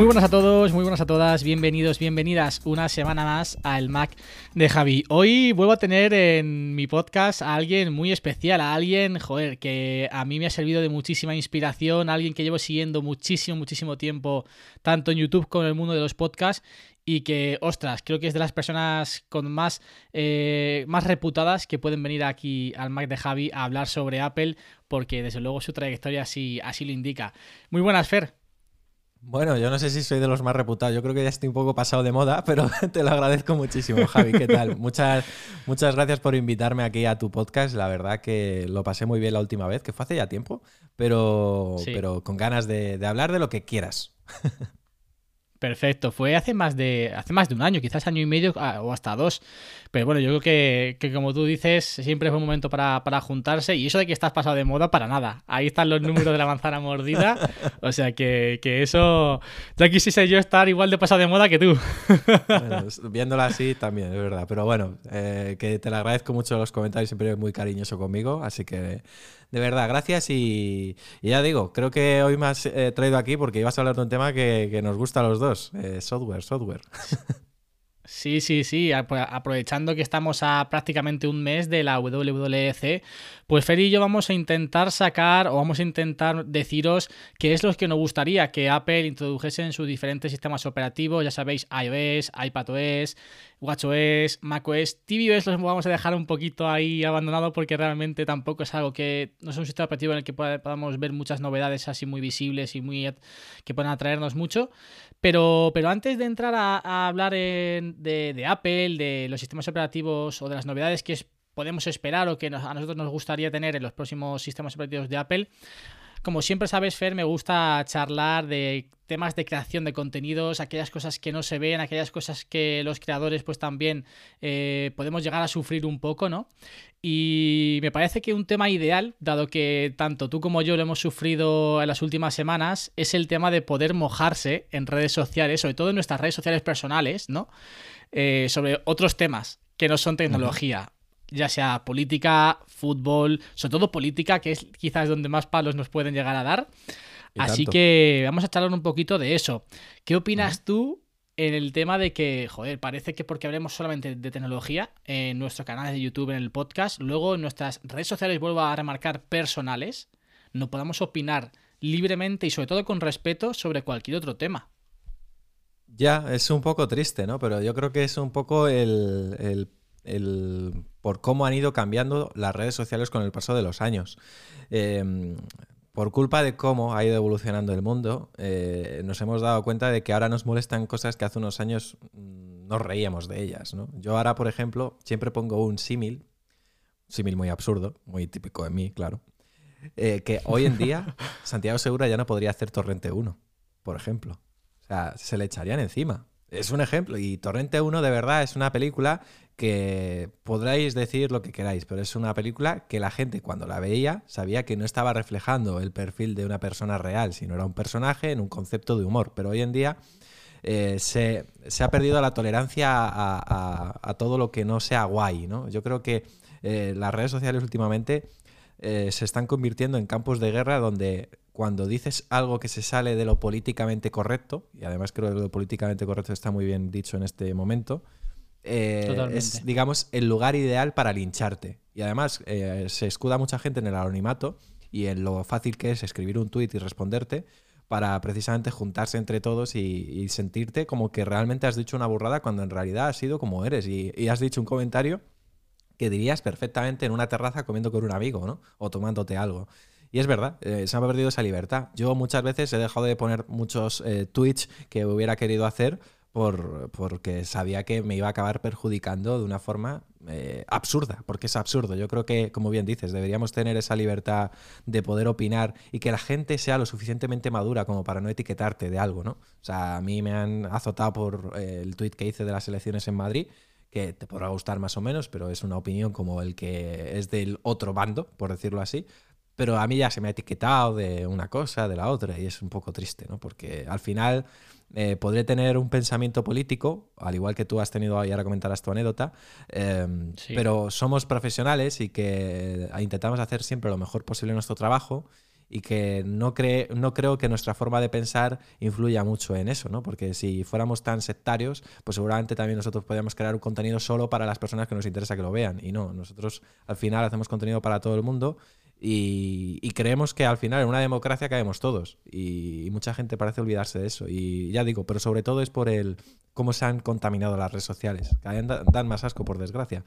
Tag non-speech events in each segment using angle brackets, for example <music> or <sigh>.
Muy buenas a todos, muy buenas a todas, bienvenidos, bienvenidas una semana más al Mac de Javi. Hoy vuelvo a tener en mi podcast a alguien muy especial, a alguien, joder, que a mí me ha servido de muchísima inspiración, a alguien que llevo siguiendo muchísimo, muchísimo tiempo, tanto en YouTube como en el mundo de los podcasts, y que, ostras, creo que es de las personas con más, eh, más reputadas que pueden venir aquí al Mac de Javi a hablar sobre Apple, porque desde luego su trayectoria así, así lo indica. Muy buenas, Fer. Bueno, yo no sé si soy de los más reputados. Yo creo que ya estoy un poco pasado de moda, <laughs> pero te lo agradezco muchísimo, Javi. ¿Qué tal? Muchas, muchas gracias por invitarme aquí a tu podcast. La verdad que lo pasé muy bien la última vez, que fue hace ya tiempo, pero, pero con ganas de, de hablar de lo que quieras. <laughs> Perfecto, fue hace más de hace más de un año, quizás año y medio ah, o hasta dos. Pero bueno, yo creo que, que como tú dices, siempre es un momento para, para, juntarse y eso de que estás pasado de moda para nada. Ahí están los números de la manzana mordida. O sea que, que eso, ya quisiese yo estar igual de pasado de moda que tú. Viéndola así también, es verdad. Pero bueno, eh, que te lo agradezco mucho los comentarios, siempre es muy cariñoso conmigo. Así que de verdad, gracias y, ya digo, creo que hoy me has eh, traído aquí porque ibas a hablar de un tema que, nos gusta a los dos, eh, software, software. Sí, sí, sí. Aprovechando que estamos a prácticamente un mes de la WWDC, pues Fer y yo vamos a intentar sacar o vamos a intentar deciros qué es lo que nos gustaría que Apple introdujese en sus diferentes sistemas operativos. Ya sabéis, iOS, iPadOS, WatchOS, macOS, tvOS los vamos a dejar un poquito ahí abandonado porque realmente tampoco es algo que no es un sistema operativo en el que podamos ver muchas novedades así muy visibles y muy que puedan atraernos mucho. Pero, pero antes de entrar a, hablar de, Apple, de los sistemas operativos o de las novedades que podemos esperar o que a nosotros nos gustaría tener en los próximos sistemas operativos de Apple, como siempre sabes, Fer, me gusta charlar de temas de creación de contenidos, aquellas cosas que no se ven, aquellas cosas que los creadores pues también eh, podemos llegar a sufrir un poco, ¿no? Y me parece que un tema ideal, dado que tanto tú como yo lo hemos sufrido en las últimas semanas, es el tema de poder mojarse en redes sociales, sobre todo en nuestras redes sociales personales, ¿no? Eh, sobre otros temas que no son tecnología ya sea política, fútbol, sobre todo política, que es quizás donde más palos nos pueden llegar a dar. Así que vamos a charlar un poquito de eso. ¿Qué opinas tú en el tema de que, joder, parece que porque hablemos solamente de tecnología en nuestro canal de YouTube, en el podcast, luego en nuestras redes sociales, vuelvo a remarcar, personales, no podamos opinar libremente y sobre todo con respeto sobre cualquier otro tema? Ya, es un poco triste, ¿no? Pero yo creo que es un poco el el, por cómo han ido cambiando las redes sociales con el paso de los años. Em, por culpa de cómo ha ido evolucionando el mundo, eh, nos hemos dado cuenta de que ahora nos molestan cosas que hace unos años mm, nos reíamos de ellas. Yo ahora, por ejemplo, siempre pongo un símil, símil muy absurdo, muy típico de mí, claro, eh, que hoy en día <laughs> Santiago Segura ya no podría hacer Torrente 1, por ejemplo. O sea, se le echarían encima. Es un ejemplo. Y Torrente 1 de verdad es una película que podráis decir lo que queráis, pero es una película que la gente cuando la veía sabía que no estaba reflejando el perfil de una persona real, sino era un personaje en un concepto de humor. Pero hoy en día eh, se, ha perdido la tolerancia a, todo lo que no sea guay. ¿no? Yo creo que eh, las redes sociales últimamente eh, se están convirtiendo en campos de guerra donde cuando dices algo que se sale de lo políticamente correcto, y además creo que lo políticamente correcto está muy bien dicho en este momento, eh, es, digamos, el lugar ideal para lincharte. Y además eh, se escuda mucha gente en el anonimato y en lo fácil que es escribir un tuit y responderte para precisamente juntarse entre todos y, sentirte como que realmente has dicho una burrada cuando en realidad has sido como eres y, has dicho un comentario que dirías perfectamente en una terraza comiendo con un amigo, ¿no? O tomándote algo. Y es verdad, eh, se ha perdido esa libertad. Yo muchas veces he dejado de poner muchos tweets que hubiera querido hacer por, porque sabía que me iba a acabar perjudicando de una forma eh, absurda, porque es absurdo. Yo creo que, como bien dices, deberíamos tener esa libertad de poder opinar y que la gente sea lo suficientemente madura como para no etiquetarte de algo, ¿no? O sea, a mí me han azotado por eh, el tuit que hice de las elecciones en Madrid que te podrá gustar más o menos, pero es una opinión como el que es del otro bando, por decirlo así. Pero a mí ya se me ha etiquetado de una cosa, de la otra, y es un poco triste, ¿no? Porque al final eh, podré tener un pensamiento político, al igual que tú has tenido, y ahora comentarás tu anécdota, em, pero somos profesionales y que intentamos hacer siempre lo mejor posible en nuestro trabajo y que no, cree, no creo que nuestra forma de pensar influya mucho en eso, ¿no? Porque si fuéramos tan sectarios, pues seguramente también nosotros podríamos crear un contenido solo para las personas que nos interesa que lo vean. Y no, nosotros al final hacemos contenido para todo el mundo y, creemos que al final en una democracia caemos todos. Y, mucha gente parece olvidarse de eso. Y ya digo, pero sobre todo es por el cómo se han contaminado las redes sociales. Que dan más asco, por desgracia.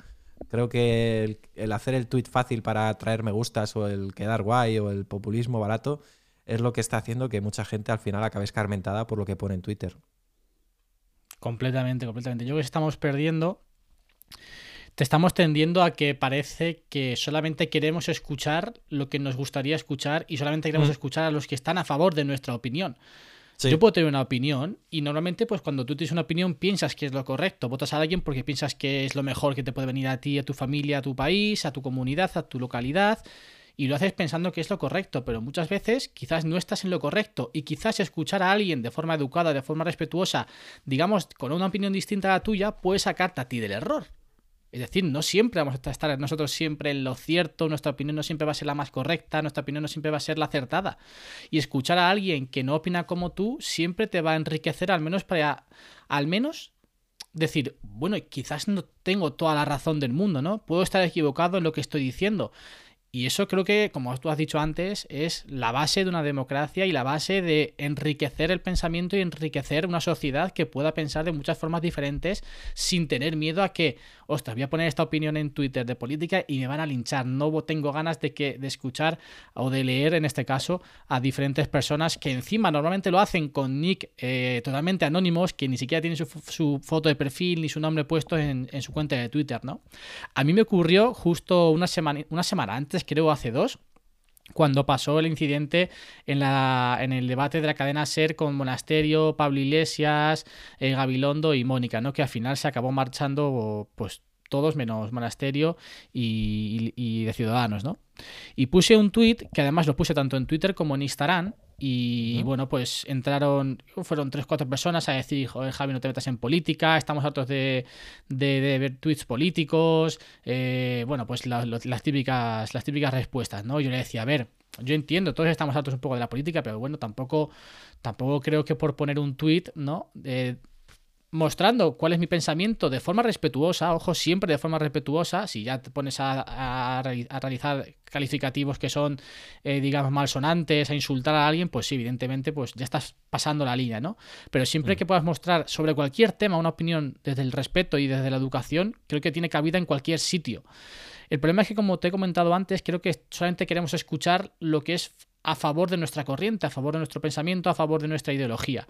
Creo que el, hacer el tweet fácil para traer me gustas o el quedar guay o el populismo barato es lo que está haciendo que mucha gente al final acabe escarmentada por lo que pone en Twitter. Completamente, completamente. Yo creo que estamos perdiendo te estamos tendiendo a que parece que solamente queremos escuchar lo que nos gustaría escuchar y solamente queremos escuchar a los que están a favor de nuestra opinión. Yo puedo tener una opinión y normalmente pues cuando tú tienes una opinión piensas que es lo correcto, votas a alguien porque piensas que es lo mejor que te puede venir a ti, a tu familia, a tu país, a tu comunidad, a tu localidad y lo haces pensando que es lo correcto, pero muchas veces quizás no estás en lo correcto y quizás escuchar a alguien de forma educada, de forma respetuosa, digamos con una opinión distinta a la tuya, puede sacarte a ti del error. Es decir, no siempre vamos a estar nosotros siempre en lo cierto, nuestra opinión no siempre va a ser la más correcta, nuestra opinión no siempre va a ser la acertada. Y escuchar a alguien que no opina como tú siempre te va a enriquecer, al menos para, al menos decir, bueno, quizás no tengo toda la razón del mundo, ¿no? Puedo estar equivocado en lo que estoy diciendo, y eso creo que, como tú has dicho antes, es la base de una democracia y la base de enriquecer el pensamiento y enriquecer una sociedad que pueda pensar de muchas formas diferentes sin tener miedo a que, ostras, voy a poner esta opinión en Twitter de política y me van a linchar. No tengo ganas de, que, de escuchar o de leer, en este caso, a diferentes personas que encima normalmente lo hacen con nick eh, totalmente anónimos, que ni siquiera tienen su, foto de perfil ni su nombre puesto en, su cuenta de Twitter, ¿no? A mí me ocurrió justo una semana, una semana antes creo hace dos, cuando pasó el incidente en, la, en el debate de la cadena SER con Monasterio, Pablo Iglesias, eh, Gabilondo y Mónica, ¿no? que al final se acabó marchando pues todos menos Monasterio y, y, de Ciudadanos, ¿no? Y puse un tweet, que además lo puse tanto en Twitter como en Instagram, y bueno, pues entraron, fueron tres, cuatro personas a decir, joder, Javi, no te metas en política, estamos hartos de, de, ver tweets políticos, eh, bueno, pues las, típicas, las típicas respuestas, ¿no? Yo le decía, a ver, yo entiendo, todos estamos hartos un poco de la política, pero bueno, tampoco, tampoco creo que por poner un tweet, ¿no? Mostrando cuál es mi pensamiento de forma respetuosa, ojo, siempre de forma respetuosa, si ya te pones a, realizar calificativos que son, eh, digamos, malsonantes, a insultar a alguien, pues sí, evidentemente, pues ya estás pasando la línea, ¿no? Pero siempre mm. que puedas mostrar sobre cualquier tema una opinión desde el respeto y desde la educación, creo que tiene cabida en cualquier sitio. El problema es que, como te he comentado antes, creo que solamente queremos escuchar lo que es a favor de nuestra corriente, a favor de nuestro pensamiento, a favor de nuestra ideología.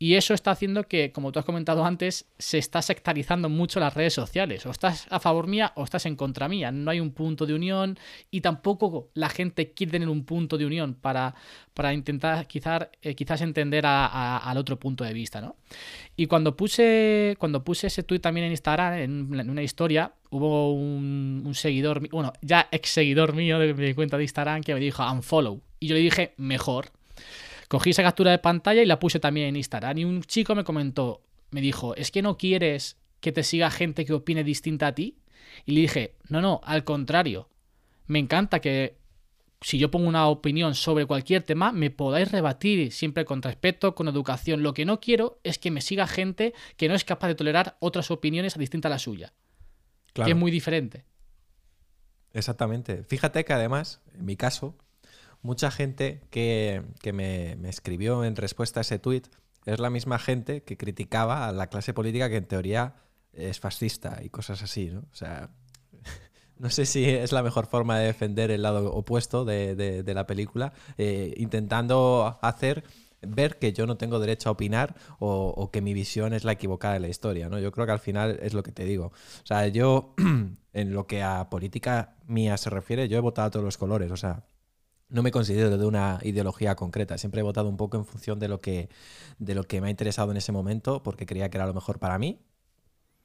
Y eso está haciendo que, como tú has comentado antes, se está sectarizando mucho las redes sociales. O estás a favor mía o estás en contra mía. No hay un punto de unión y tampoco la gente quiere tener un punto de unión para, para intentar quizás, eh, quizás entender al otro punto de vista. ¿no? Y cuando puse, cuando puse ese tweet también en Instagram, en, una historia, hubo un, un, seguidor, bueno, ya ex seguidor mío de mi cuenta de Instagram que me dijo unfollow y yo le dije, mejor. Cogí esa captura de pantalla y la puse también en Instagram. Y un chico me comentó, me dijo, ¿es que no quieres que te siga gente que opine distinta a ti? Y le dije, no, no, al contrario. Me encanta que si yo pongo una opinión sobre cualquier tema, me podáis rebatir siempre con respeto, con educación. Lo que no quiero es que me siga gente que no es capaz de tolerar otras opiniones distintas a la suya. Que es muy diferente. Exactamente. Fíjate que además, en mi caso, mucha gente que, me, escribió en respuesta a ese tuit es la misma gente que criticaba a la clase política que en teoría es fascista y cosas así, ¿no? O sea, <laughs> no sé si es la mejor forma de defender el lado opuesto de, la película, eh, intentando hacer ver que yo no tengo derecho a opinar o, que mi visión es la equivocada de la historia, ¿no? Yo creo que al final es lo que te digo. O sea, yo, <clears throat> en lo que a política mía se refiere, yo he votado a todos los colores, o sea, no me considero de una ideología concreta. Siempre he votado un poco en función de lo que, de lo que me ha interesado en ese momento, porque creía que era lo mejor para mí.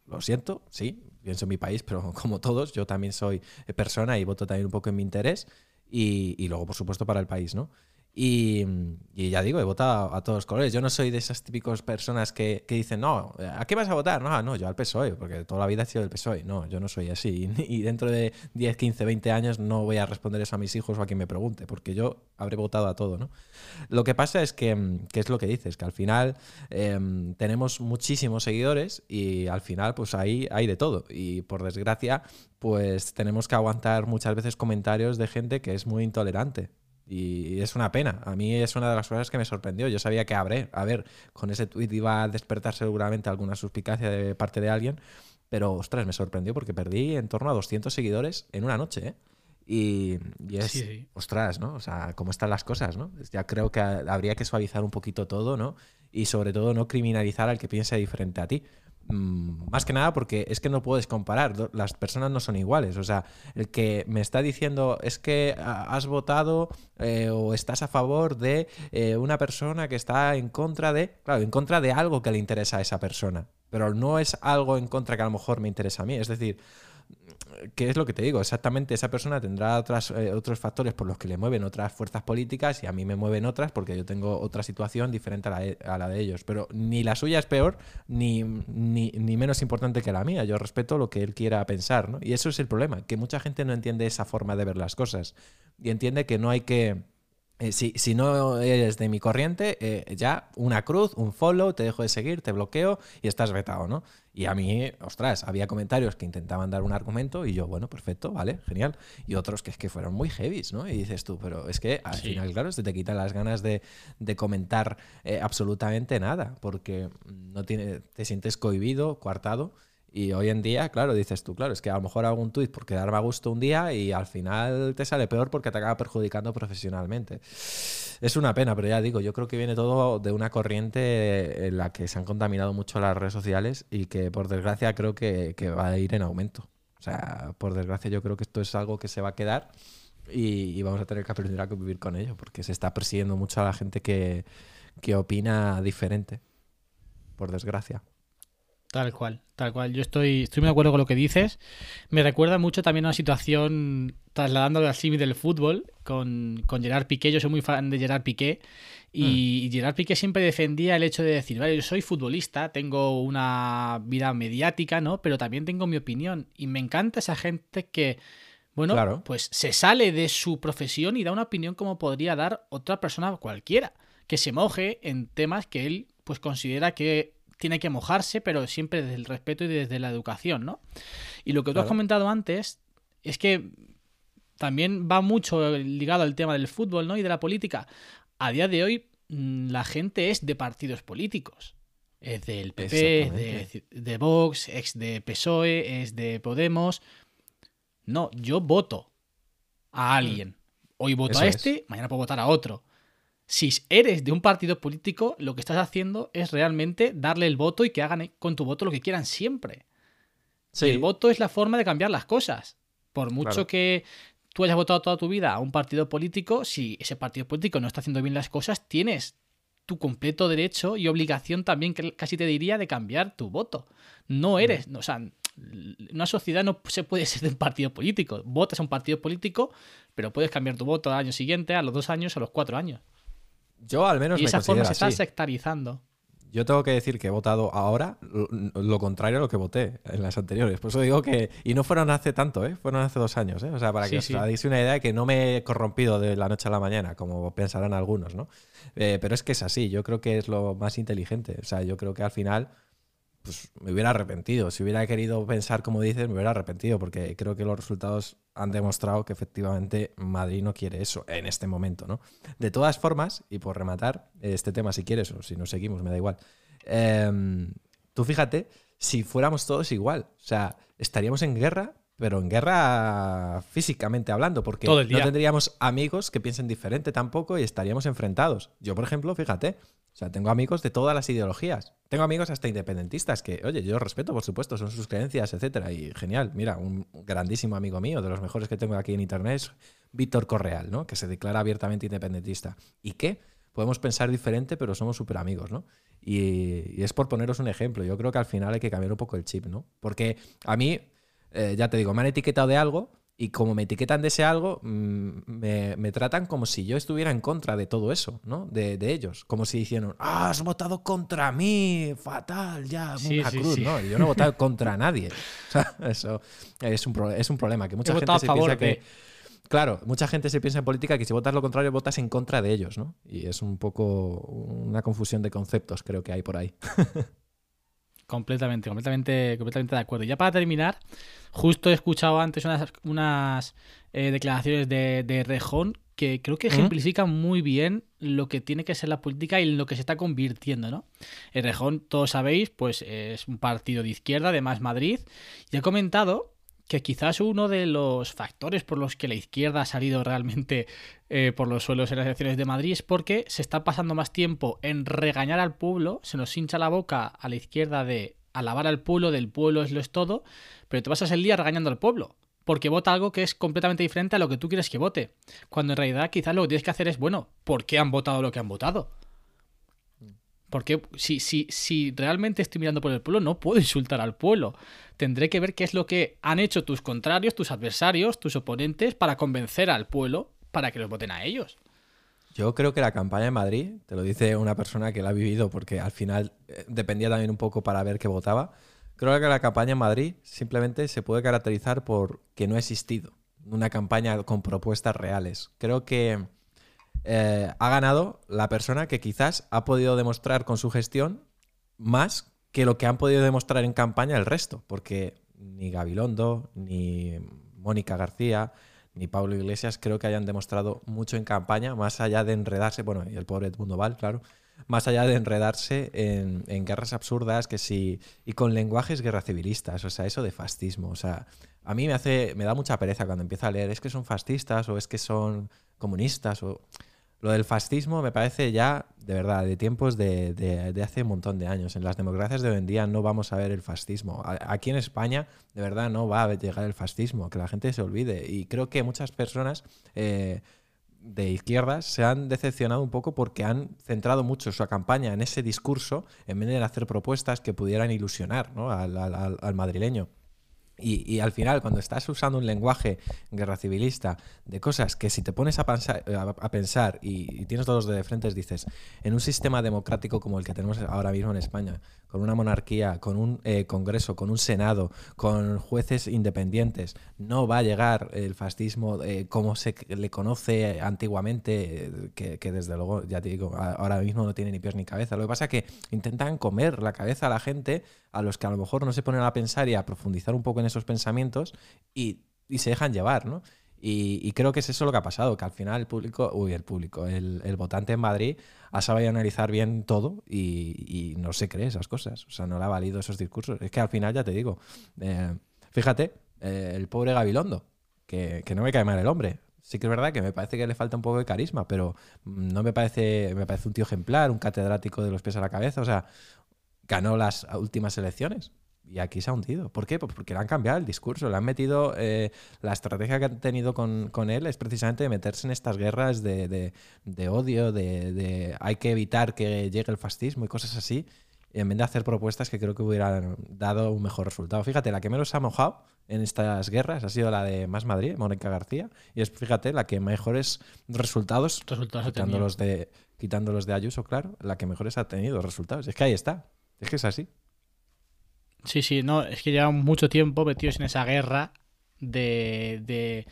Lo siento, sí, pienso en mi país, pero <laughs> como todos, yo también soy persona y voto también un poco en mi interés. Y, y luego, por supuesto, para el país, ¿no? Y, ya digo, he votado a todos los colores. Yo no soy de esas típicas personas que, dicen, no, ¿a qué vas a votar? No, no, yo al PSOE, porque toda la vida he sido del PSOE. No, yo no soy así. <laughs> Y dentro de 10, 15, 20 años no voy a responder eso a mis hijos o a quien me pregunte, porque yo habré votado a todo, ¿no? Lo que pasa es que, que es lo que dices, que al final em, tenemos muchísimos seguidores y al final pues ahí hay de todo. Y por desgracia, pues tenemos que aguantar muchas veces comentarios de gente que es muy intolerante. Y es una pena. A mí es una de las cosas que me sorprendió. Yo sabía que habré, a ver, con ese tweet iba a despertar seguramente alguna suspicacia de parte de alguien, pero ostras, me sorprendió porque perdí en torno a 200 seguidores en una noche, ¿eh? Y, es, ostras, ¿no? O sea, cómo están las cosas, ¿no? Ya creo que habría que suavizar un poquito todo, ¿no? Y sobre todo no criminalizar al que piense diferente a ti. Mm, más que nada porque es que no puedes comparar, las personas no son iguales. O sea, el que me está diciendo es que has votado eh, o estás a favor de eh, una persona que está en contra de, claro, en contra de algo que le interesa a esa persona, pero no es algo en contra que a lo mejor me interesa a mí. Es decir, ¿qué es lo que te digo? Exactamente, esa persona tendrá otras, eh, otros factores por los que le mueven otras fuerzas políticas y a mí me mueven otras porque yo tengo otra situación diferente a la de, ellos. Pero ni la suya es peor ni, ni, ni, menos importante que la mía. Yo respeto lo que él quiera pensar, ¿no? Y eso es el problema, que mucha gente no entiende esa forma de ver las cosas y entiende que no hay que eh, si, si, no eres de mi corriente, eh, ya una cruz, un follow, te dejo de seguir, te bloqueo y estás vetado, ¿no? Y a mí, ostras, había comentarios que intentaban dar un argumento y yo, bueno, perfecto, vale, genial. Y otros que es que fueron muy heavies, ¿no? Y dices tú, pero es que al final, claro, se te quitan las ganas de, comentar eh, absolutamente nada, porque no tiene, te sientes cohibido, coartado y hoy en día, claro, dices tú, claro, es que a lo mejor hago un tuit porque darme a gusto un día y al final te sale peor porque te acaba perjudicando profesionalmente. Es una pena, pero ya digo, yo creo que viene todo de una corriente en la que se han contaminado mucho las redes sociales y que por desgracia creo que, va a ir en aumento. O sea, por desgracia yo creo que esto es algo que se va a quedar y, vamos a tener que aprender a vivir con ello porque se está persiguiendo mucho a la gente que, que opina diferente, por desgracia. Tal cual, tal cual. Yo estoy, estoy muy de acuerdo con lo que dices. Me recuerda mucho también a una situación, trasladándolo al símil del fútbol, con, con, Gerard Piqué. Yo soy muy fan de Gerard Piqué. Y, mm. Gerard Piqué siempre defendía el hecho de decir, vale, yo soy futbolista, tengo una vida mediática, ¿no? Pero también tengo mi opinión. Y me encanta esa gente que, bueno, pues se sale de su profesión y da una opinión como podría dar otra persona cualquiera. Que se moje en temas que él pues considera que tiene que mojarse, pero siempre desde el respeto y desde la educación, ¿no? Y lo que tú has comentado antes es que también va mucho ligado al tema del fútbol, ¿no? Y de la política. A día de hoy, mm, la gente es de partidos políticos. Es del PP, de, de Vox, ex de PSOE, es de Podemos. No, yo voto a alguien. Hoy voto a este, mañana puedo votar a otro si eres de un partido político, lo que estás haciendo es realmente darle el voto y que hagan con tu voto lo que quieran siempre. El voto es la forma de cambiar las cosas. Por mucho que tú hayas votado toda tu vida a un partido político, si ese partido político no está haciendo bien las cosas, tienes tu completo derecho y obligación también, casi te diría, de cambiar tu voto. No eres, o sea, una sociedad no se puede ser de un partido político. Votas a un partido político, pero puedes cambiar tu voto al año siguiente, a los dos años, a los cuatro años. Yo al menos y esa forma se está sectarizando. Yo tengo que decir que he votado ahora lo contrario a lo que voté en las anteriores. Por eso digo que. Y no fueron hace tanto, ¿eh? Fueron hace dos años, ¿eh? O sea, para que os hagáis una idea de que no me he corrompido de la noche a la mañana, como pensarán algunos, ¿no? Eh, pero es que es así. Yo creo que es lo más inteligente. O sea, yo creo que al final pues me hubiera arrepentido. Si hubiera querido pensar como dices, me hubiera arrepentido, porque creo que los resultados han demostrado que efectivamente Madrid no quiere eso en este momento, ¿no? De todas formas, y por rematar este tema si quieres, o si no seguimos, me da igual. Em, tú fíjate, si fuéramos todos igual, o sea, estaríamos en guerra pero en guerra físicamente hablando, porque no tendríamos amigos que piensen diferente tampoco y estaríamos enfrentados. Yo, por ejemplo, fíjate, o sea, tengo amigos de todas las ideologías. Tengo amigos hasta independentistas que, oye, yo respeto, por supuesto, son sus creencias, etcétera. Y genial, mira, un grandísimo amigo mío, de los mejores que tengo aquí en internet, es Víctor Correal, ¿no? Que se declara abiertamente independentista. ¿Y qué? Podemos pensar diferente, pero somos súper amigos, ¿no? Y, es por poneros un ejemplo. Yo creo que al final hay que cambiar un poco el chip, ¿no? Porque a mí, eh, ya te digo, me han etiquetado de algo y como me etiquetan de ese algo, mm, me, me tratan como si yo estuviera en contra de todo eso, ¿no? De, de ellos. Como si dijeran, ah, has votado contra mí, fatal, ya, Sí, una sí, cruz, sí. ¿no? Yo no he votado <laughs> contra nadie. <laughs> O sea, eso es un, es un problema, que mucha He gente se piensa de- que... Claro, mucha gente se piensa en política que si votas lo contrario, votas en contra de ellos, ¿no? Y es un poco una confusión de conceptos, creo que hay por ahí. <laughs> Completamente, completamente, completamente de acuerdo. Y ya para terminar, justo he escuchado antes unas, unas eh, declaraciones de, de Rejón que creo que ejemplifican muy bien lo que tiene que ser la política y en lo que se está convirtiendo, ¿no? El Rejón, todos sabéis, pues es un partido de izquierda, de Más Madrid, y ha comentado que quizás uno de los factores por los que la izquierda ha salido realmente eh, por los suelos en las elecciones de Madrid es porque se está pasando más tiempo en regañar al pueblo, se nos hincha la boca a la izquierda de alabar al pueblo, del pueblo es lo es todo, pero te pasas el día regañando al pueblo, porque vota algo que es completamente diferente a lo que tú quieres que vote, cuando en realidad quizás lo que tienes que hacer es, bueno, ¿por qué han votado lo que han votado? Porque si, si, si realmente estoy mirando por el pueblo, no puedo insultar al pueblo. Tendré que ver qué es lo que han hecho tus contrarios, tus adversarios, tus oponentes, para convencer al pueblo para que los voten a ellos. Yo creo que la campaña en Madrid, te lo dice una persona que la ha vivido porque al final eh, dependía también un poco para ver qué votaba. Creo que la campaña en Madrid simplemente se puede caracterizar por que no ha existido una campaña con propuestas reales. Creo que eh, ha ganado la persona que quizás ha podido demostrar con su gestión más que lo que han podido demostrar en campaña el resto, porque ni Gabilondo, ni Mónica García, ni Pablo Iglesias creo que hayan demostrado mucho en campaña, más allá de enredarse, bueno, y el pobre Edmundo Val, claro, más allá de enredarse en, en guerras absurdas que sí, y con lenguajes guerra civilistas, o sea, eso de fascismo, o sea, a mí me hace, me da mucha pereza cuando empiezo a leer, es que son fascistas o es que son comunistas o... Lo del fascismo me parece ya, de verdad, de tiempos de, de- hace un montón de años. En las democracias de hoy en día no vamos a ver el fascismo. Aquí en España, de verdad, no va a llegar el fascismo, que la gente se olvide. Y creo que muchas personas eh, de izquierdas se han decepcionado un poco porque han centrado mucho su campaña en ese discurso en vez de hacer propuestas que pudieran ilusionar al madrileño. Y, y al final, cuando estás usando un lenguaje guerra civilista de cosas que si te pones a pensar, y, tienes todos de frente, dices, en un sistema democrático como el que tenemos ahora mismo en España, con una monarquía, con un eh, Congreso, con un Senado, con jueces independientes, no va a llegar el fascismo eh, como se le conoce antiguamente, eh, que, que desde luego, ya te digo, ahora mismo no tiene ni pies ni cabeza. Lo que pasa es que intentan comer la cabeza a la gente, a los que a lo mejor no se ponen a pensar y a profundizar un poco en esos pensamientos y, y se dejan llevar, ¿no? Y, creo que es eso lo que ha pasado, que al final el público, uy, el público, el, el votante en Madrid ha sabido analizar bien todo y, y no se cree esas cosas. O sea, no le ha valido esos discursos. Es que al final, ya te digo, eh, fíjate, eh, el pobre Gabilondo, que, que no me cae mal el hombre. Sí que es verdad que me parece que le falta un poco de carisma, pero no me parece, me parece un tío ejemplar, un catedrático de los pies a la cabeza. O sea, ganó las últimas elecciones y aquí se ha hundido. ¿Por qué? Pues porque le han cambiado el discurso, le han metido. eh, la estrategia que han tenido con, con él es precisamente meterse en estas guerras de, de- de odio, de, de hay que evitar que llegue el fascismo y cosas así. En vez de hacer propuestas que creo que hubieran dado un mejor resultado. Fíjate, la que menos se ha mojado en estas guerras ha sido la de Más Madrid, Mónica García. Y es, fíjate, la que mejores resultados Resultados ha quitando tenido. los de quitando los de Ayuso, claro, la que mejores ha tenido resultados. Es que ahí está. Es que es así. Sí, sí, no, es que llevan mucho tiempo metidos en esa guerra de, de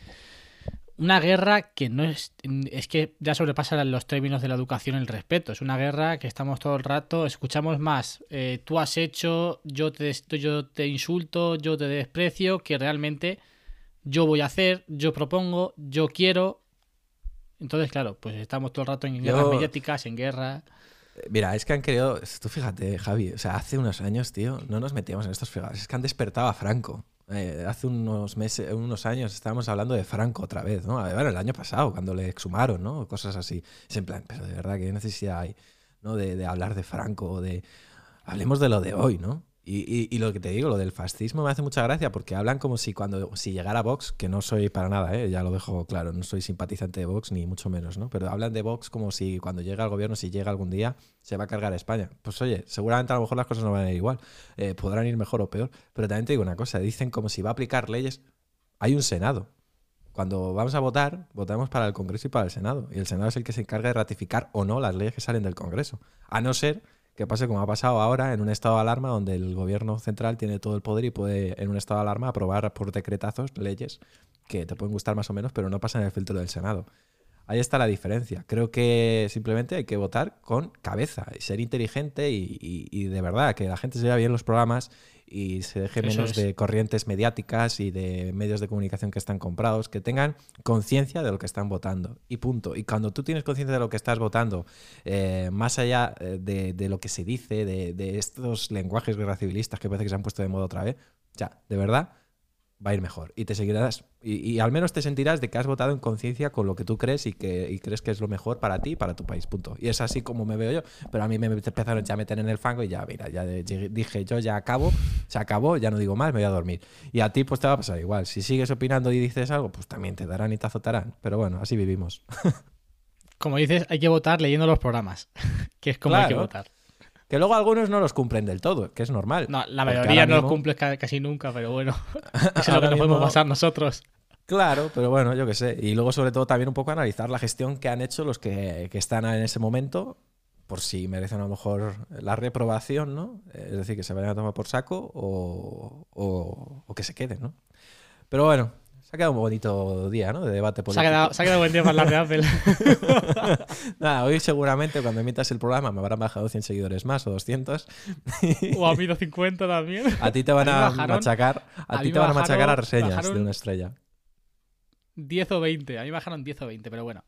una guerra que no es es que ya sobrepasa los términos de la educación y el respeto. Es una guerra que estamos todo el rato, escuchamos más, eh, tú has hecho, yo te, yo te insulto, yo te desprecio, que realmente yo voy a hacer, yo propongo, yo quiero. Entonces, claro, pues estamos todo el rato en Yo- guerras mediáticas, en guerra. Eh, Mira, es que han querido. Tú fíjate, Javi, o sea, hace unos años, tío, no nos metíamos en estos fregados. Es que han despertado a Franco. eh, hace unos meses, unos años estábamos hablando de Franco otra vez, ¿no? Bueno, el año pasado, cuando le exhumaron, ¿no? Cosas así. Es en plan, pero de verdad, ¿qué necesidad hay, ¿no? De hablar de Franco o de... Hablemos de lo de hoy, ¿no? Y, lo que te digo, lo del fascismo me hace mucha gracia porque hablan como si cuando si llegara Vox, que no soy para nada, ¿eh? ya lo dejo claro, no soy simpatizante de Vox ni mucho menos, ¿no? Pero hablan de Vox como si cuando llega al gobierno, si llega algún día, se va a cargar España. Pues oye, seguramente a lo mejor las cosas no van a ir igual, eh, podrán ir mejor o peor, pero también te digo una cosa, dicen como si va a aplicar leyes, hay un Senado. Cuando vamos a votar, votamos para el Congreso y para el Senado. Y el Senado es el que se encarga de ratificar o no las leyes que salen del Congreso. A no ser que pase como ha pasado ahora en un estado de alarma donde el gobierno central tiene todo el poder y puede en un estado de alarma aprobar por decretazos leyes que te pueden gustar más o menos, pero no pasan el filtro del Senado. Ahí está la diferencia. Creo que simplemente hay que votar con cabeza y ser inteligente y, de verdad que la gente se vea bien los programas y se deje menos de corrientes mediáticas y de medios de comunicación que están comprados, que tengan conciencia de lo que están votando. Y punto. Y cuando tú tienes conciencia de lo que estás votando, eh, más allá eh, de, lo que se dice, de, de estos lenguajes guerra civilistas que parece que se han puesto de moda otra vez, ya, de verdad, va a ir mejor. Y te seguirás, y, al menos te sentirás de que has votado en conciencia con lo que tú crees y que crees que es lo mejor para ti y para tu país. Punto. Y es así como me veo yo. Pero a mí me empezaron ya a meter en el fango y ya, mira, ya dije yo ya acabo, se acabó, ya no digo más, me voy a dormir. Y a ti pues te va a pasar igual. Si sigues opinando y dices algo, pues también te darán y te azotarán. Pero bueno, así vivimos. <laughs> como dices, hay que votar leyendo los programas, <laughs> que es como hay que votar. Que luego algunos no los cumplen del todo, que es normal. No, la mayoría no los cumple casi nunca, pero bueno, <laughs> <laughs> eso es lo que nos podemos pasar nosotros. Claro, pero bueno, yo qué sé. Y luego, sobre todo, también un poco analizar la gestión que han hecho los que, están en ese momento, por si merecen a lo mejor la reprobación, ¿no? Es decir, que se vayan a tomar por saco o, o que se queden, ¿no? Pero bueno, se ha quedado un bonito día, ¿no? De debate político. Se ha quedado, se ha quedado buen día para hablar de <laughs> Apple. Nada, hoy seguramente cuando emitas el programa me habrán bajado 100 seguidores más o 200. o a mí <laughs> 50 también. A ti te van a, machacar, a, ti te van a machacar a reseñas de una estrella. 10 o 20, a mí bajaron 10 o 20, pero bueno.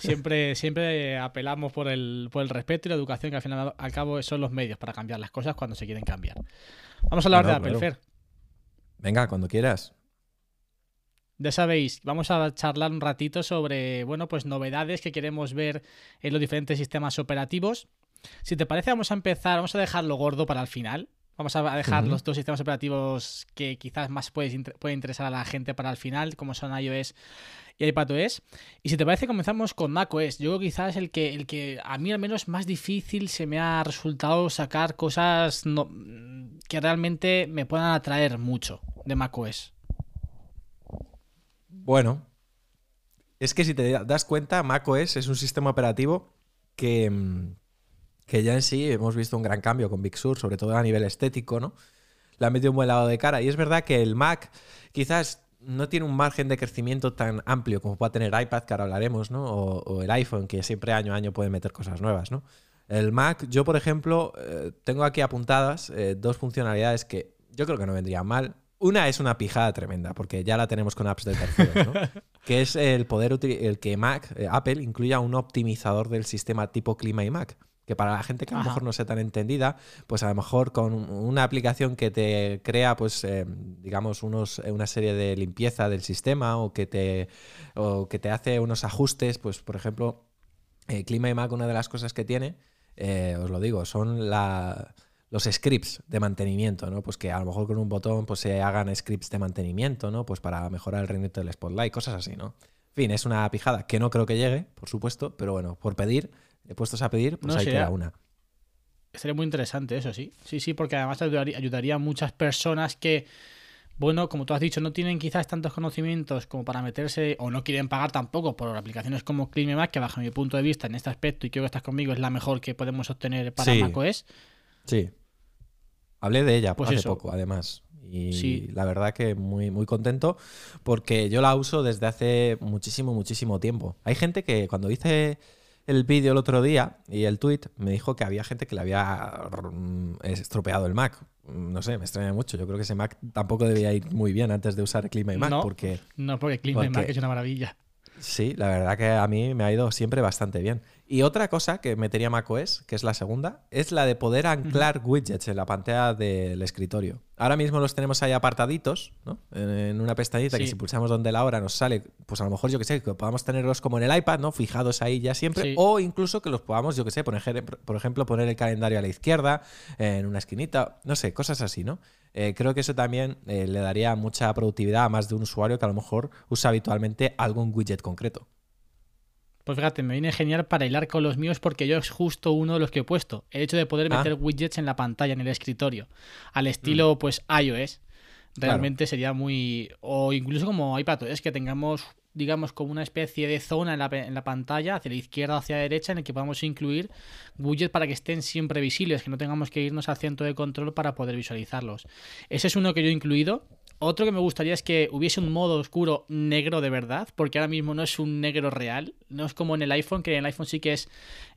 Siempre, <laughs> siempre apelamos por el, por el respeto y la educación, que al final al cabo son los medios para cambiar las cosas cuando se quieren cambiar. Vamos a hablar de Apple, Fer. Venga, cuando quieras. Ya sabéis, vamos a charlar un ratito sobre, bueno, pues novedades que queremos ver en los diferentes sistemas operativos. Si te parece, vamos a empezar, vamos a dejarlo gordo para el final. Vamos a dejar los dos sistemas operativos que quizás más puede, puede interesar a la gente para el final, como son iOS y iPadOS. Y si te parece, comenzamos con macOS. Yo creo que quizás el que, el que a mí al menos más difícil se me ha resultado sacar cosas que realmente me puedan atraer mucho de macOS. Bueno, es que si te das cuenta, macOS es un sistema operativo que, mm, que ya en sí hemos visto un gran cambio con Big Sur, sobre todo a nivel estético, ¿no? Le ha metido un buen lado de cara. Y es verdad que el Mac quizás no tiene un margen de crecimiento tan amplio como pueda tener iPad, que ahora hablaremos, ¿no? O, el iPhone, que siempre año a año puede meter cosas nuevas, ¿no? El Mac, yo por ejemplo, eh, tengo aquí apuntadas eh, dos funcionalidades que yo creo que no vendrían mal. Una es una pijada tremenda, porque ya la tenemos con apps de terceros, ¿no? <laughs> que es el poder el que Mac, eh, Apple, incluya un optimizador del sistema tipo clima y Mac. Que para la gente que a lo mejor no sea tan entendida, pues a lo mejor con una aplicación que te crea, pues, eh, digamos, unos, una serie de limpieza del sistema o que te, o que te hace unos ajustes, pues, por ejemplo, eh, Clima y Mac, una de las cosas que tiene, os lo digo, son la, los scripts de mantenimiento, ¿no? Pues que a lo mejor con un botón pues se hagan scripts de mantenimiento, ¿no? Pues para mejorar el rendimiento del spotlight, cosas así, ¿no? En fin, es una pijada que no creo que llegue, por supuesto, pero bueno, por pedir, puestos a pedir, pues hay que dar una. Sería muy interesante eso, sí. Sí, sí, porque además ayudaría, a muchas personas que, bueno, como tú has dicho, no tienen quizás tantos conocimientos como para meterse o no quieren pagar tampoco por aplicaciones como CleanMac, que bajo mi punto de vista en este aspecto, y creo que estás conmigo, es la mejor que podemos obtener para macOS. Sí. Hablé de ella pues hace poco, además. Y la verdad que muy, muy contento porque yo la uso desde hace muchísimo, muchísimo tiempo. Hay gente que cuando hice el vídeo el otro día y el tweet me dijo que había gente que le había estropeado el Mac. No sé, me extraña mucho. Yo creo que ese Mac tampoco debía ir muy bien antes de usar Clima y Mac. No, porque, no porque Clima y Mac es una maravilla. Sí, la verdad que a mí me ha ido siempre bastante bien. Y otra cosa que metería macOS, que es la segunda, es la de poder anclar widgets en la pantalla del escritorio. Ahora mismo los tenemos ahí apartaditos, ¿no? En una pestañita que si pulsamos donde la hora nos sale, pues a lo mejor yo que sé, que podamos tenerlos como en el iPad, ¿no? Fijados ahí ya siempre. O incluso que los podamos, yo que sé, poner, por ejemplo, poner el calendario a la izquierda, en una esquinita, no sé, cosas así, ¿no? Eh, creo que eso también eh, le daría mucha productividad a más de un usuario que a lo mejor usa habitualmente algún widget concreto. Pues fíjate, me viene genial para hilar con los míos porque yo es justo uno de los que he puesto. El hecho de poder ah. meter widgets en la pantalla, en el escritorio. Al estilo, mm. pues, iOS. Realmente sería muy. O incluso como iPadOS, que tengamos, digamos, como una especie de zona en la, en la pantalla, hacia la izquierda o hacia la derecha, en el que podamos incluir widgets para que estén siempre visibles, que no tengamos que irnos al centro de control para poder visualizarlos. Ese es uno que yo he incluido. Otro que me gustaría es que hubiese un modo oscuro negro de verdad, porque ahora mismo no es un negro real, no es como en el iPhone, que en el iPhone sí que es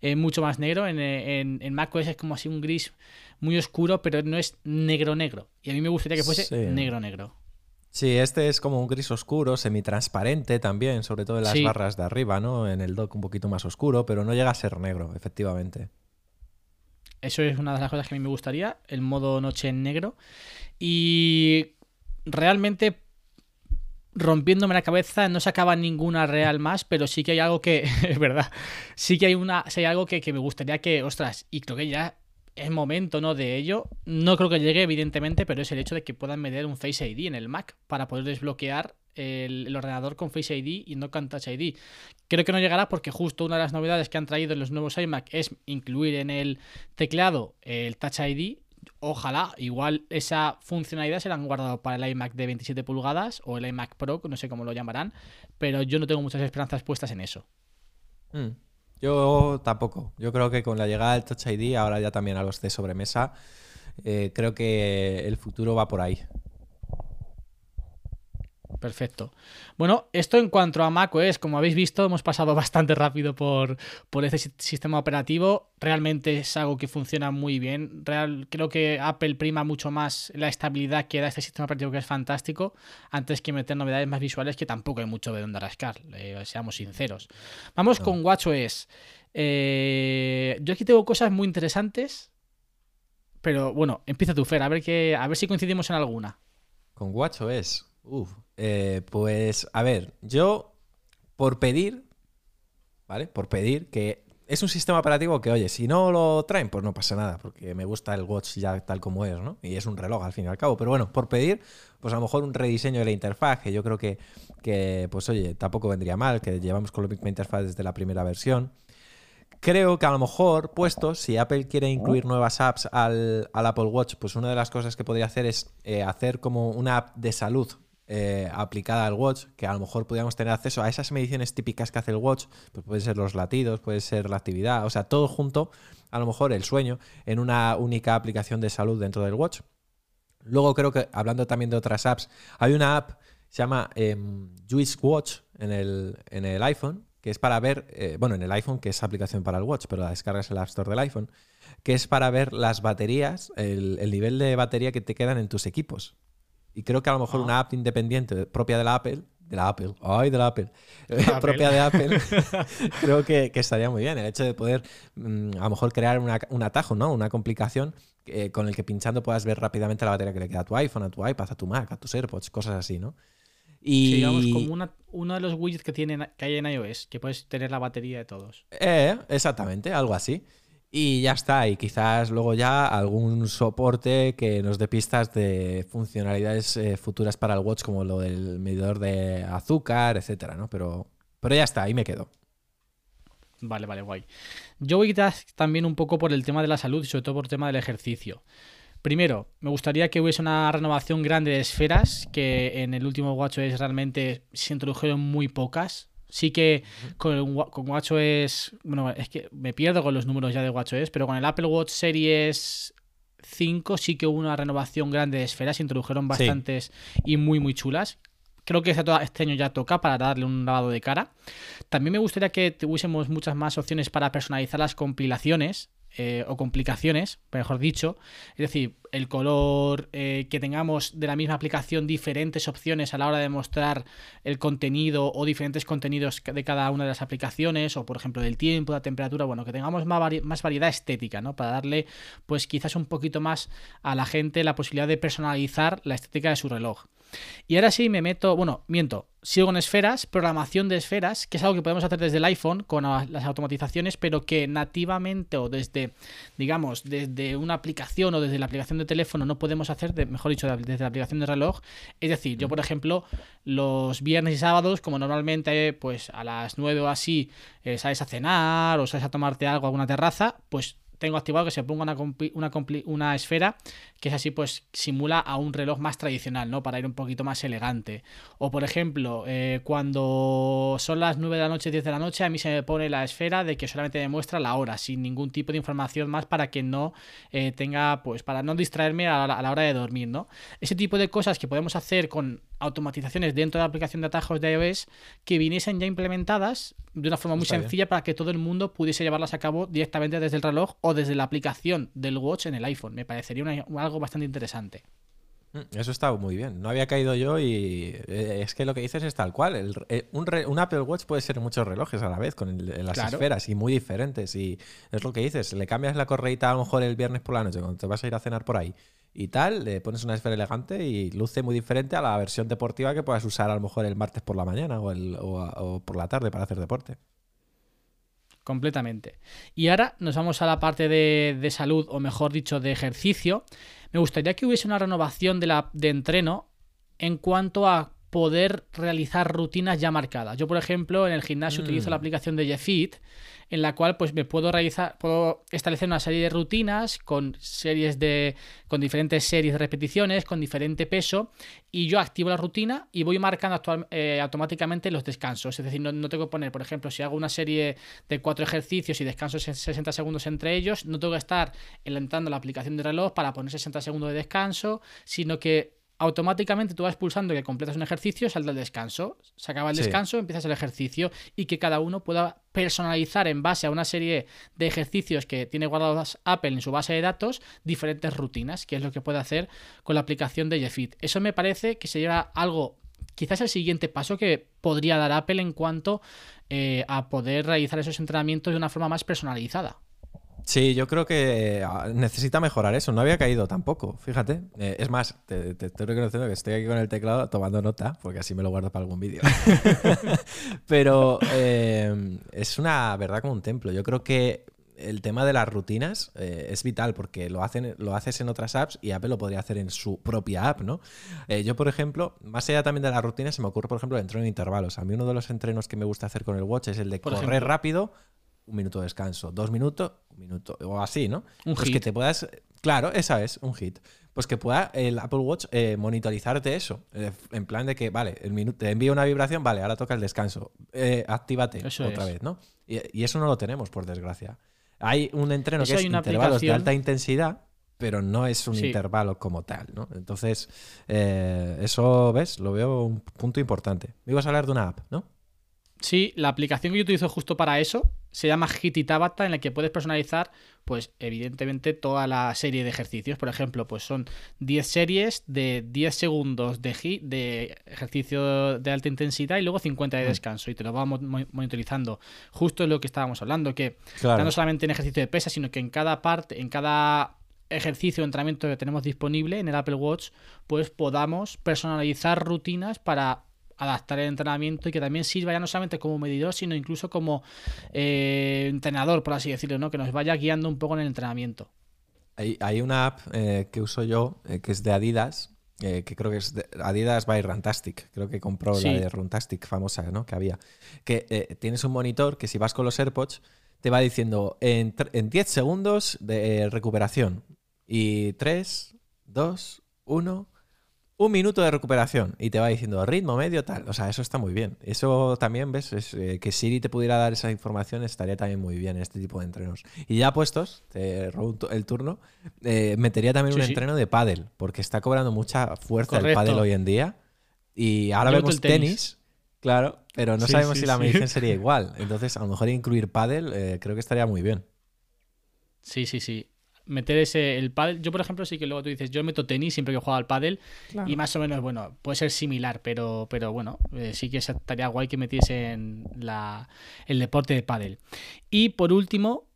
eh, mucho más negro, en, en, en macOS es como así un gris muy oscuro, pero no es negro negro. Y a mí me gustaría que fuese negro negro. Sí, este es como un gris oscuro, semitransparente también, sobre todo en las barras de arriba, ¿no? En el dock un poquito más oscuro, pero no llega a ser negro, efectivamente. Eso es una de las cosas que a mí me gustaría, el modo noche en negro. Y realmente rompiéndome la cabeza, no se acaba ninguna real más, pero sí que hay algo que, <laughs> es verdad, sí que hay una, sí hay algo que, me gustaría que, ostras, y creo que ya es momento, ¿no? De ello. No creo que llegue, evidentemente, pero es el hecho de que puedan meter un Face ID en el Mac para poder desbloquear el, ordenador con Face ID y no con Touch ID. Creo que no llegará porque justo una de las novedades que han traído en los nuevos iMac es incluir en el teclado el Touch ID ojalá, igual esa funcionalidad se la han guardado para el iMac de 27 pulgadas o el iMac Pro, no sé cómo lo llamarán, pero yo no tengo muchas esperanzas puestas en eso. Hmm. Yo tampoco. Yo creo que con la llegada del Touch ID, ahora ya también a los de sobremesa, eh, creo que el futuro va por ahí. Perfecto. Bueno, esto en cuanto a macOS, como habéis visto, hemos pasado <laughs> bastante rápido por, por este sistema operativo. Realmente es algo que funciona muy bien. Real, creo que Apple prima mucho más la estabilidad que da este sistema operativo, que es fantástico, antes que meter novedades más visuales que tampoco hay mucho de dónde rascar, seamos sinceros. Vamos con WatchOS. Eh, yo aquí tengo cosas muy interesantes, pero bueno, empieza tu Fer, a ver, que, a ver si coincidimos en alguna. Con WatchOS. Uf, eh, pues a ver, yo por pedir, ¿vale? Por pedir que es un sistema operativo que, oye, si no lo traen, pues no pasa nada, porque me gusta el watch ya tal como es, ¿no? Y es un reloj al fin y al cabo. Pero bueno, por pedir, pues a lo mejor un rediseño de la interfaz, que yo creo que, que pues oye, tampoco vendría mal, que llevamos con la misma interfaz desde la primera versión. Creo que a lo mejor, puesto, si Apple quiere incluir nuevas apps al, Apple Watch, pues una de las cosas que podría hacer es eh, hacer como una app de salud eh, aplicada al watch, que a lo mejor podríamos tener acceso a esas mediciones típicas que hace el watch, pues pueden ser los latidos, puede ser la actividad, o sea, todo junto, a lo mejor el sueño, en una única aplicación de salud dentro del watch. Luego creo que, hablando también de otras apps, hay una app, se llama eh, Watch en el, en el iPhone, que es para ver, eh, bueno, en el iPhone, que es aplicación para el watch, pero la descargas en el App Store del iPhone, que es para ver las baterías, el nivel de batería que te quedan en tus equipos. Y creo que a lo mejor una app independiente propia de la Apple, de la Apple, ay, de la Apple, <laughs> propia de Apple, <laughs> creo que, estaría muy bien. El hecho de poder mm, a lo mejor crear un atajo, ¿no? Una complicación eh, con el que pinchando puedas ver rápidamente la batería que le queda a tu iPhone, a tu iPad, a tu Mac, a tus AirPods, cosas así, ¿no? Y... digamos, como uno de los widgets que, tienen, que hay en iOS, que puedes tener la batería de todos. Eh, exactamente, algo así. Y ya está, y quizás luego ya algún soporte que nos dé pistas de funcionalidades eh, futuras para el watch, como lo del medidor de azúcar, etcétera, ¿no? Pero, pero ya está, ahí me quedo. Vale, vale, guay. Yo voy a también un poco por el tema de la salud y sobre todo por el tema del ejercicio. Primero, me gustaría que hubiese una renovación grande de esferas, que en el último WatchOS realmente se introdujeron muy pocas. Sí que con, con WatchOS, bueno, es que me pierdo con los números ya de WatchOS, pero con el Apple Watch Series 5 sí que hubo una renovación grande de esferas, introdujeron bastantes y muy, muy chulas. Creo que este año ya toca para darle un lavado de cara. También me gustaría que tuviésemos muchas más opciones para personalizar las compilaciones. Eh, o complicaciones, mejor dicho. Es decir, el color, eh, que tengamos de la misma aplicación diferentes opciones a la hora de mostrar el contenido o diferentes contenidos de cada una de las aplicaciones, o por ejemplo del tiempo, la temperatura, bueno, que tengamos más, más variedad estética, ¿no? Para darle, pues quizás un poquito más a la gente la posibilidad de personalizar la estética de su reloj. Y ahora sí me meto, bueno, miento, sigo en esferas, programación de esferas, que es algo que podemos hacer desde el iPhone con las automatizaciones, pero que nativamente o desde, digamos, desde una aplicación o desde la aplicación de teléfono no podemos hacer, mejor dicho, desde la aplicación de reloj. Es decir, yo, por ejemplo, los viernes y sábados, como normalmente, pues a las 9 o así, eh, sales a cenar o sales a tomarte algo a alguna terraza, pues tengo activado que se ponga una, una, esfera que es así, pues simula a un reloj más tradicional, ¿no? Para ir un poquito más elegante. O por ejemplo, eh, cuando son las 9 de la noche, 10 de la noche, a mí se me pone la esfera de que solamente me muestra la hora, sin ningún tipo de información más para que no eh, tenga, pues para no distraerme a la, a la hora de dormir, ¿no? Ese tipo de cosas que podemos hacer con automatizaciones dentro de la aplicación de atajos de iOS que viniesen ya implementadas de una forma muy sencilla para que todo el mundo pudiese llevarlas a cabo directamente desde el reloj o desde la aplicación del watch en el iPhone. Me parecería algo bastante interesante. Mm, eso está muy bien. No había caído yo y eh, es que lo que dices es tal cual. Eh, un, Apple Watch puede ser muchos relojes a la vez con las esferas y muy diferentes. Y es lo que dices. Le cambias la correita a lo mejor el viernes por la noche cuando te vas a ir a cenar por ahí y tal, le pones una esfera elegante y luce muy diferente a la versión deportiva que puedas usar a lo mejor el martes por la mañana o, el, o, por la tarde para hacer deporte. Completamente. Y ahora nos vamos a la parte de, de, salud, o mejor dicho, de ejercicio. Me gustaría que hubiese una renovación de, la, de entreno en cuanto a poder realizar rutinas ya marcadas. Yo, por ejemplo, en el gimnasio utilizo la mm. aplicación de Jefit, en la cual pues me puedo realizar, puedo establecer una serie de rutinas con series de, con diferentes series de repeticiones, con diferente peso, y yo activo la rutina y voy marcando eh, automáticamente los descansos. Es decir, no, no, tengo que poner, por ejemplo, si hago una serie de cuatro ejercicios y descanso 60 segundos entre ellos, no tengo que estar enlentando la aplicación de reloj para poner 60 segundos de descanso, sino que automáticamente tú vas pulsando que completas un ejercicio, salta el descanso, se acaba el descanso, empiezas el ejercicio y que cada uno pueda personalizar en base a una serie de ejercicios que tiene guardados Apple en su base de datos diferentes rutinas, que es lo que puede hacer con la aplicación de Jefit. Eso me parece que sería algo, quizás el siguiente paso que podría dar Apple en cuanto eh, a poder realizar esos entrenamientos de una forma más personalizada. Sí, yo creo que ah, necesita mejorar eso. No había caído tampoco, fíjate. Eh, es más, te, estoy reconociendo que estoy aquí con el teclado tomando nota, porque así me lo guardo para algún vídeo. <laughs> Pero eh, es una verdad como un templo. Yo creo que el tema de las rutinas eh, es vital porque lo, hacen, lo haces en otras apps y Apple lo podría hacer en su propia app, ¿no? yo, por ejemplo, más allá también de las rutinas, se me ocurre, por ejemplo, el entreno en intervalos. A mí uno de los entrenos que me gusta hacer con el watch es el de correr rápido, un minuto de descanso, dos minutos, un minuto, o así, ¿no? Un pues que te puedas. Claro, esa es, un hit. Pues que pueda el Apple Watch eh, monitorizarte eso. Eh, en plan de que, vale, el minuto, te envía una vibración, vale, ahora toca el descanso. Eh, actívate otra vez, ¿no? Y, eso no lo tenemos, por desgracia. Hay un entreno que es intervalos de alta intensidad, pero no es un intervalo como tal, ¿no? Entonces, eso, ¿ves? Lo veo un punto importante. Me ibas a hablar de una app, ¿no? Sí, la aplicación que yo utilizo justo para eso se llama Hit Tabata, en la que puedes personalizar, pues evidentemente, toda la serie de ejercicios. Por ejemplo, pues son 10 series de 10 segundos de, hit, de ejercicio de alta intensidad y luego 50 de mm. descanso. Y te lo vamos monitorizando. Justo lo que estábamos hablando, que no solamente en ejercicio de pesa, sino que en cada parte, en cada ejercicio o entrenamiento que tenemos disponible en el Apple Watch, pues podamos personalizar rutinas para adaptar el entrenamiento y que también sirva ya no solamente como medidor, sino incluso como eh, entrenador, por así decirlo, ¿no? que nos vaya guiando un poco en el entrenamiento. Hay, una app eh, que uso yo, eh, que es de Adidas, que creo que es Adidas by Runtastic, creo que compró la de Runtastic famosa, ¿no? Que había. Que tienes un monitor que si vas con los AirPods te va diciendo en, en 10 segundos de recuperación. Y 3, 2, 1 un minuto de recuperación y te va diciendo ritmo medio tal. O sea, eso está muy bien. Eso también, ¿ves? Eh, que Siri te pudiera dar esa información estaría también muy bien en este tipo de entrenos. Y ya puestos, te robo el turno, eh, metería también un entreno de pádel, porque está cobrando mucha fuerza el pádel hoy en día. Y ahora vemos tenis. claro, pero no sabemos si la medición <laughs> sería igual. Entonces, a lo mejor incluir pádel eh, creo que estaría muy bien. Sí, sí, sí meter ese el pádel. Yo, por ejemplo, sí que luego tú dices, yo meto tenis siempre que juego al pádel y más o menos, bueno, puede ser similar, pero, pero bueno, eh, sí que estaría guay que metiesen la, el deporte de pádel. Y por último,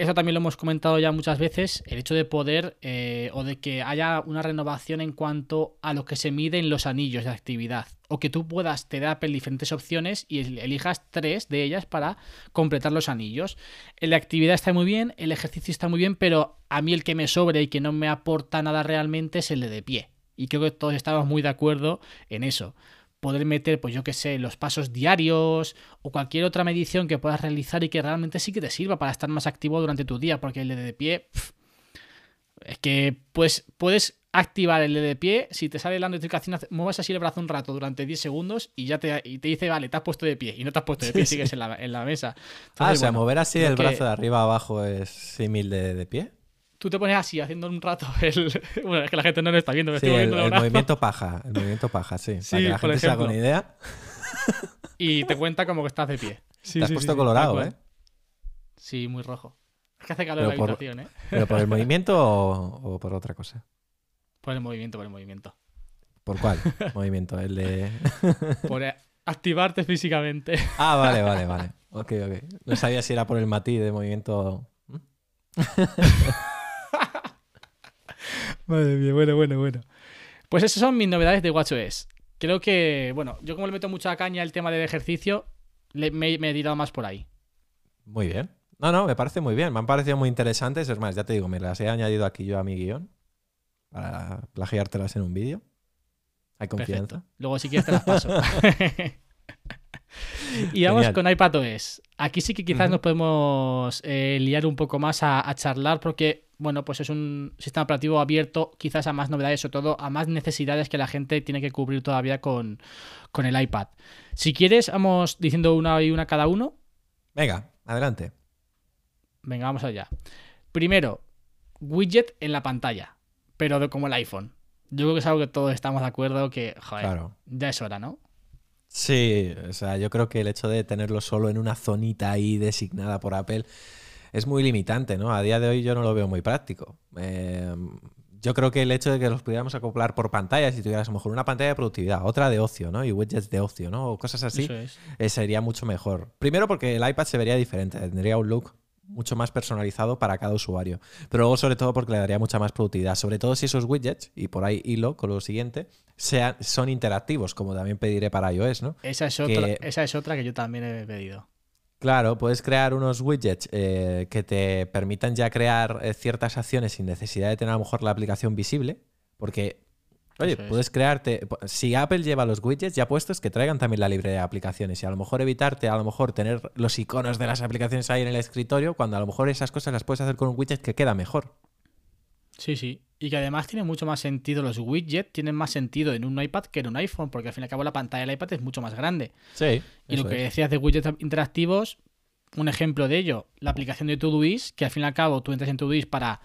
eso también lo hemos comentado ya muchas veces, el hecho de poder eh, o de que haya una renovación en cuanto a lo que se mide en los anillos de actividad. O que tú puedas, te da diferentes opciones y elijas tres de ellas para completar los anillos. De actividad está muy bien, el ejercicio está muy bien, pero a mí el que me sobre y que no me aporta nada realmente es el de de pie. Y creo que todos estamos muy de acuerdo en eso poder meter, pues yo qué sé, los pasos diarios o cualquier otra medición que puedas realizar y que realmente sí que te sirva para estar más activo durante tu día, porque el de pie es que pues puedes activar el de pie, si te sale la notificación, mueves así el brazo un rato durante 10 segundos y ya te, te dice, vale, te has puesto de pie y no te has puesto de pie, sigues en la, en la mesa. ah, o sea, mover así el brazo de arriba a abajo es símil de, de pie tú te pones así haciendo un rato <laughs> el. Bueno, es que la gente no lo está viendo. Me estoy el, el movimiento paja. El movimiento paja, sí. <laughs> sí para que la gente se haga una idea. Y te cuenta como que estás de pie. <laughs> te has puesto colorado, ¿eh? Sí, muy rojo. Es que hace calor en la habitación, ¿eh? ¿Pero por el movimiento o, por otra cosa? Por el movimiento, por el movimiento. ¿Por cuál movimiento? El de. por activarte físicamente. Ah, vale, vale, vale. Ok, ok. No sabía si era por el matiz de movimiento. <laughs> Madre mía, bueno, bueno, bueno. Pues esas son mis novedades de WatchOS. Creo que, bueno, yo como le meto mucha caña el tema del ejercicio, me, he tirado más por ahí. Muy bien. No, no, me parece muy bien. Me han parecido muy interesantes. Es más, ya te digo, me las he añadido aquí yo a mi guion para plagiártelas en un vídeo. Hay confianza. Luego, si quieres, te las paso. <laughs> y vamos con iPadOS. Aquí sí que quizás nos podemos eh, liar un poco más a charlar porque bueno, pues es un sistema operativo abierto quizás a más novedades, sobre todo a más necesidades que la gente tiene que cubrir todavía con, el iPad. Si quieres, vamos diciendo una y una cada uno. Venga, adelante. Venga, vamos allá. Primero, widget en la pantalla, pero de, como el iPhone. Yo creo que es algo que todos estamos de acuerdo que, joder, ya es hora, ¿no? Sí, o sea, yo creo que el hecho de tenerlo solo en una zonita ahí designada por Apple es muy limitante, ¿no? A día de hoy yo no lo veo muy práctico. Eh, yo creo que el hecho de que los pudiéramos acoplar por pantalla, si tuvieras a lo mejor una pantalla de productividad, otra de ocio, ¿no? Y widgets de ocio, ¿no? O cosas así, eh, sería mucho mejor. Primero porque el iPad se vería diferente, tendría un look mucho más personalizado para cada usuario. Pero luego, sobre todo, porque le daría mucha más productividad. Sobre todo si esos widgets, y por ahí hilo con lo siguiente, sean, son interactivos, como también pediré para iOS, ¿no? Esa es, otra, esa es otra que yo también he pedido. Claro, puedes crear unos widgets eh, que te permitan ya crear eh, ciertas acciones sin necesidad de tener a lo mejor la aplicación visible, porque, oye, puedes crearte, si Apple lleva los widgets ya puestos, que traigan también la librería de aplicaciones y a lo mejor evitarte, a lo mejor tener los iconos de las aplicaciones ahí en el escritorio, cuando a lo mejor esas cosas las puedes hacer con un widget que queda mejor. Sí, sí. Y que además tiene mucho más sentido, los widgets tienen más sentido en un iPad que en un iPhone, porque al fin y al cabo la pantalla del iPad es mucho más grande. Sí. Y lo que decías de widgets interactivos, un ejemplo de ello, la aplicación de Todoist, que al fin y al cabo tú entras en Todoist para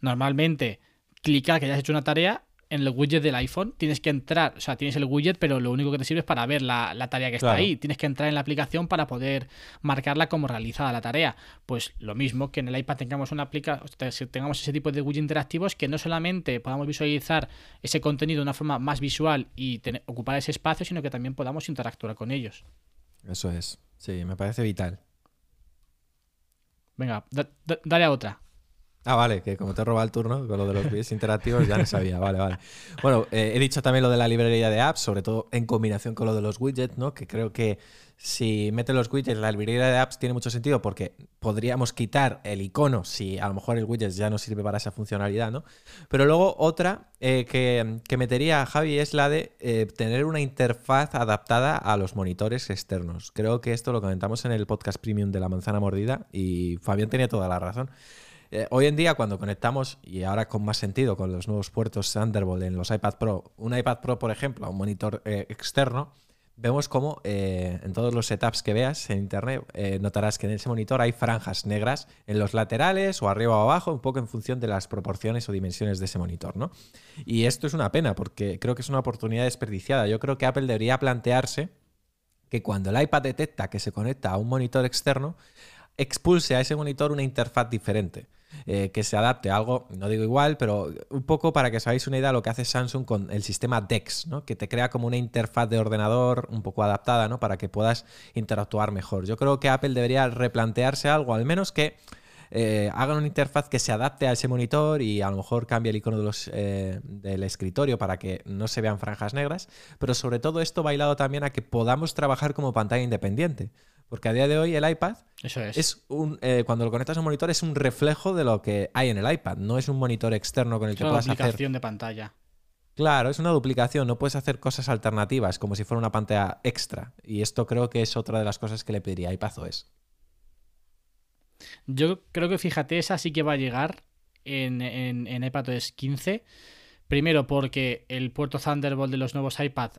normalmente clicar que ya has hecho una tarea en el widget del iPhone tienes que entrar, o sea, tienes el widget, pero lo único que te sirve es para ver la, tarea que está ahí. Tienes que entrar en la aplicación para poder marcarla como realizada la tarea. Pues lo mismo que en el iPad tengamos una aplicación, tengamos ese tipo de widget interactivos que no solamente podamos visualizar ese contenido de una forma más visual y ocupar ese espacio, sino que también podamos interactuar con ellos. Eso es. Sí, me parece vital. Venga, dale a otra. Ah, vale, que como te he robado el turno con lo de los vídeos interactivos, ya no sabía. Vale, vale. Bueno, eh, he dicho también lo de la librería de apps, sobre todo en combinación con lo de los widgets, ¿no? Que creo que si mete los widgets, la librería de apps tiene mucho sentido porque podríamos quitar el icono si a lo mejor el widget ya no sirve para esa funcionalidad, ¿no? Pero luego otra eh, que, que, metería a Javi es la de eh, tener una interfaz adaptada a los monitores externos. Creo que esto lo comentamos en el podcast premium de la manzana mordida y Fabián tenía toda la razón. Eh, hoy en día, cuando conectamos, y ahora con más sentido con los nuevos puertos Thunderbolt en los iPad Pro, un iPad Pro, por ejemplo, a un monitor eh, externo, vemos como eh, en todos los setups que veas en internet, notarás que en ese monitor hay franjas negras en los laterales o arriba o abajo, un poco en función de las proporciones o dimensiones de ese monitor, ¿no? Y esto es una pena porque creo que es una oportunidad desperdiciada. Yo creo que Apple debería plantearse que cuando el iPad detecta que se conecta a un monitor externo, expulse a ese monitor una interfaz diferente. Eh, que se adapte a algo, no digo igual, pero un poco para que os hagáis una idea de lo que hace Samsung con el sistema DeX, ¿no? que te crea como una interfaz de ordenador un poco adaptada ¿no? para que puedas interactuar mejor. Yo creo que Apple debería replantearse algo, al menos que eh, hagan una interfaz que se adapte a ese monitor y a lo mejor cambie el icono de los, eh, del escritorio para que no se vean franjas negras, pero sobre todo esto bailado también a que podamos trabajar como pantalla independiente. Porque a día de hoy el iPad es. un, eh, cuando lo conectas a un monitor es un reflejo de lo que hay en el iPad, no es un monitor externo con el que puedas hacer. Una duplicación de pantalla. Claro, es una duplicación, no puedes hacer cosas alternativas como si fuera una pantalla extra. Y esto creo que es otra de las cosas que le pediría a iPadOS. Yo creo que fíjate, esa sí que va a llegar en, en, en iPadOS 15. Primero porque el puerto Thunderbolt de los nuevos iPad,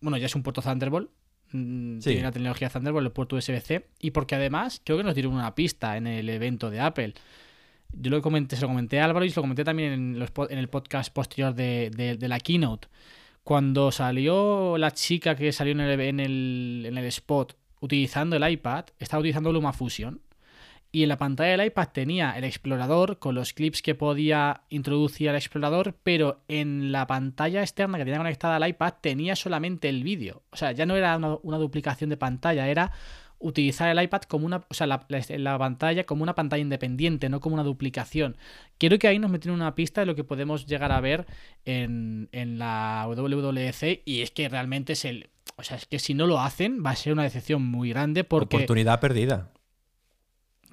bueno, ya es un puerto Thunderbolt, Mm, tiene la tecnología Thunderbolt, el puerto USB-C, y porque además creo que nos dieron una pista en el evento de Apple. Yo lo comenté, se lo comenté a Álvaro y se lo comenté también en, en el podcast posterior de, la keynote. Cuando salió la chica que salió en el, en el, en el spot utilizando el iPad, estaba utilizando LumaFusion y en la pantalla del iPad tenía el explorador con los clips que podía introducir al explorador, pero en la pantalla externa que tenía conectada al iPad tenía solamente el vídeo. O sea, ya no era una, duplicación de pantalla, era utilizar el iPad como una, o sea, la, la, pantalla como una pantalla independiente, no como una duplicación. Quiero que ahí nos metieron una pista de lo que podemos llegar a ver en, en la WWDC y es que realmente es el, o sea, es que si no lo hacen va a ser una decepción muy grande porque... Oportunidad perdida.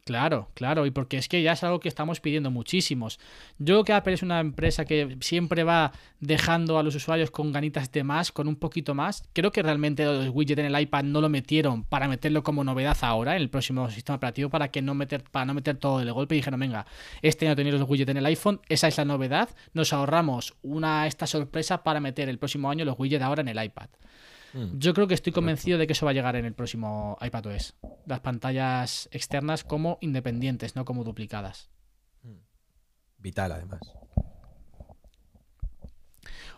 Claro, claro, y porque es que ya es algo que estamos pidiendo muchísimos. Yo creo que Apple es una empresa que siempre va dejando a los usuarios con ganitas de más, con un poquito más. Creo que realmente los widgets en el iPad no lo metieron para meterlo como novedad ahora, en el próximo sistema operativo, para que no meter, para no meter todo de golpe y dijeron, venga, este año tenéis los widgets en el iPhone, esa es la novedad, nos ahorramos una esta sorpresa para meter el próximo año los widgets ahora en el iPad. Mm. Yo creo que estoy convencido de que eso va a llegar en el próximo iPadOS. Las pantallas externas como independientes, no como duplicadas. Mm. Vital, además.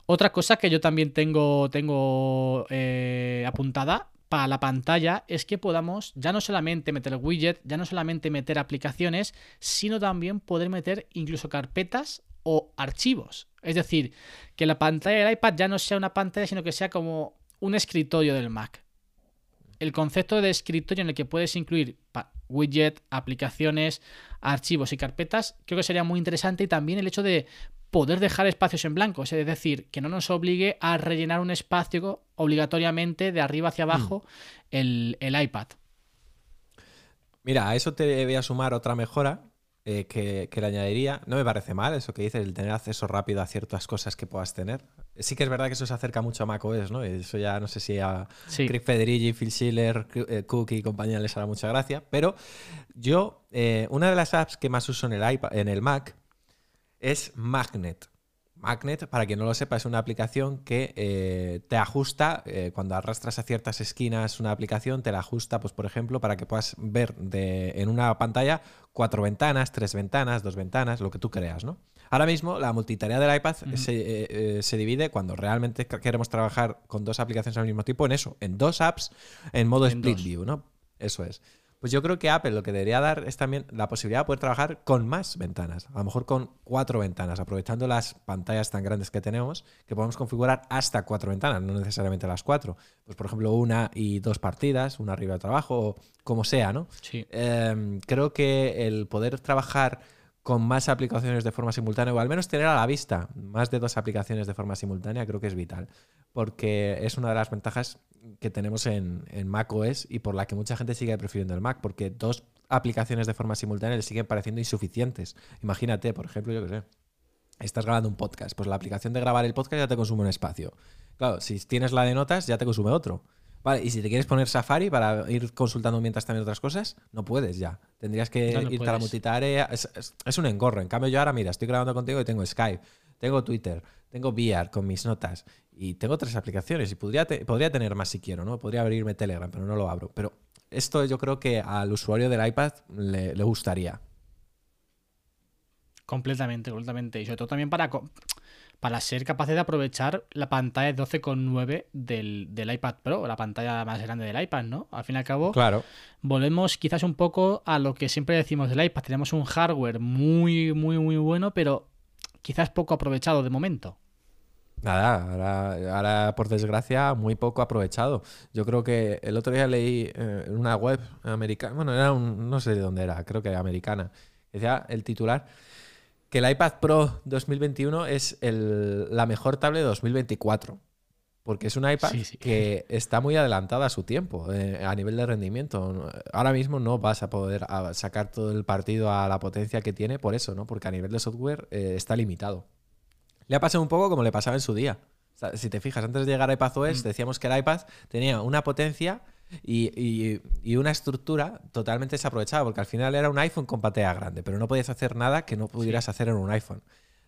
Otra cosa que yo también tengo, tengo eh, apuntada para la pantalla es que podamos ya no solamente meter widget, ya no solamente meter aplicaciones, sino también poder meter incluso carpetas o archivos. Es decir, que la pantalla del iPad ya no sea una pantalla, sino que sea como un escritorio del Mac. El concepto de escritorio en el que puedes incluir widget, aplicaciones, archivos y carpetas, creo que sería muy interesante y también el hecho de poder dejar espacios en blanco, es decir, que no nos obligue a rellenar un espacio obligatoriamente de arriba hacia abajo mm. el, el iPad. Mira, a eso te voy a sumar otra mejora eh, que, le añadiría. No me parece mal eso que dices, el tener acceso rápido a ciertas cosas que puedas tener. Sí que es verdad que eso se acerca mucho a macOS, ¿no? Eso ya no sé si a sí. Craig Federici, Phil Schiller, eh, Cook y compañía les hará mucha gracia. Pero yo, eh, una de las apps que más uso en el, iPad, en el Mac es Magnet. Magnet, para quien no lo sepa, es una aplicación que eh, te ajusta, eh, cuando arrastras a ciertas esquinas una aplicación, te la ajusta, pues por ejemplo, para que puedas ver de, en una pantalla cuatro ventanas, tres ventanas, dos ventanas, lo que tú creas, ¿no? Ahora mismo la multitarea del iPad eh, se, divide cuando realmente queremos trabajar con dos aplicaciones al mismo tiempo en eso, en dos apps, en modo split view, ¿no? Eso es. Pues yo creo que Apple lo que debería dar es también la posibilidad de poder trabajar con más ventanas, a lo mejor con cuatro ventanas, aprovechando las pantallas tan grandes que tenemos, que podemos configurar hasta cuatro ventanas, no necesariamente las cuatro. Pues por ejemplo, una y dos partidas, una arriba de trabajo, o como sea, ¿no? Sí. Em, creo que el poder trabajar con más aplicaciones de forma simultánea, o al menos tener a la vista más de dos aplicaciones de forma simultánea, creo que es vital, porque es una de las ventajas que tenemos en, en Mac OS y por la que mucha gente sigue prefiriendo el Mac, porque dos aplicaciones de forma simultánea le siguen pareciendo insuficientes. Imagínate, por ejemplo, yo que sé, estás grabando un podcast, pues la aplicación de grabar el podcast ya te consume un espacio. Claro, si tienes la de notas, ya te consume otro. Vale, y si te quieres poner Safari para ir consultando mientras también otras cosas, no puedes ya. Tendrías que irte a la multitarea. Es, es, un engorro. En cambio, yo ahora, mira, estoy grabando contigo y tengo Skype, tengo Twitter, tengo VR con mis notas y tengo tres aplicaciones y podría, podría tener más si quiero, ¿no? Podría abrirme Telegram, pero no lo abro. Pero esto yo creo que al usuario del iPad le, le gustaría. Completamente, completamente. Y sobre todo también para para ser capaces de aprovechar la pantalla 12,9 del, del iPad Pro, la pantalla más grande del iPad, ¿no? Al fin y al cabo, Claro. volvemos quizás un poco a lo que siempre decimos del iPad. Tenemos un hardware muy, muy, muy bueno, pero quizás poco aprovechado de momento. Nada, ahora, ahora, por desgracia muy poco aprovechado. Yo creo que el otro día leí eh, en una web americana, bueno, era un, no sé de dónde era, creo que americana, decía el titular que el iPad Pro 2021 es el- la mejor tablet de 2024. Porque es un iPad Sí, sí. que está muy adelantada a su tiempo eh, a nivel de rendimiento. Ahora mismo no vas a poder sacar todo el partido a la potencia que tiene por eso, ¿no? Porque a nivel de software eh, está limitado. Le ha pasado un poco como le pasaba en su día. O sea, si te fijas, antes de llegar a iPadOS, Mm. decíamos que el iPad tenía una potencia y, y- y una estructura totalmente desaprovechada, porque al final era un iPhone con pantalla grande, pero no podías hacer nada que no pudieras hacer en un iPhone.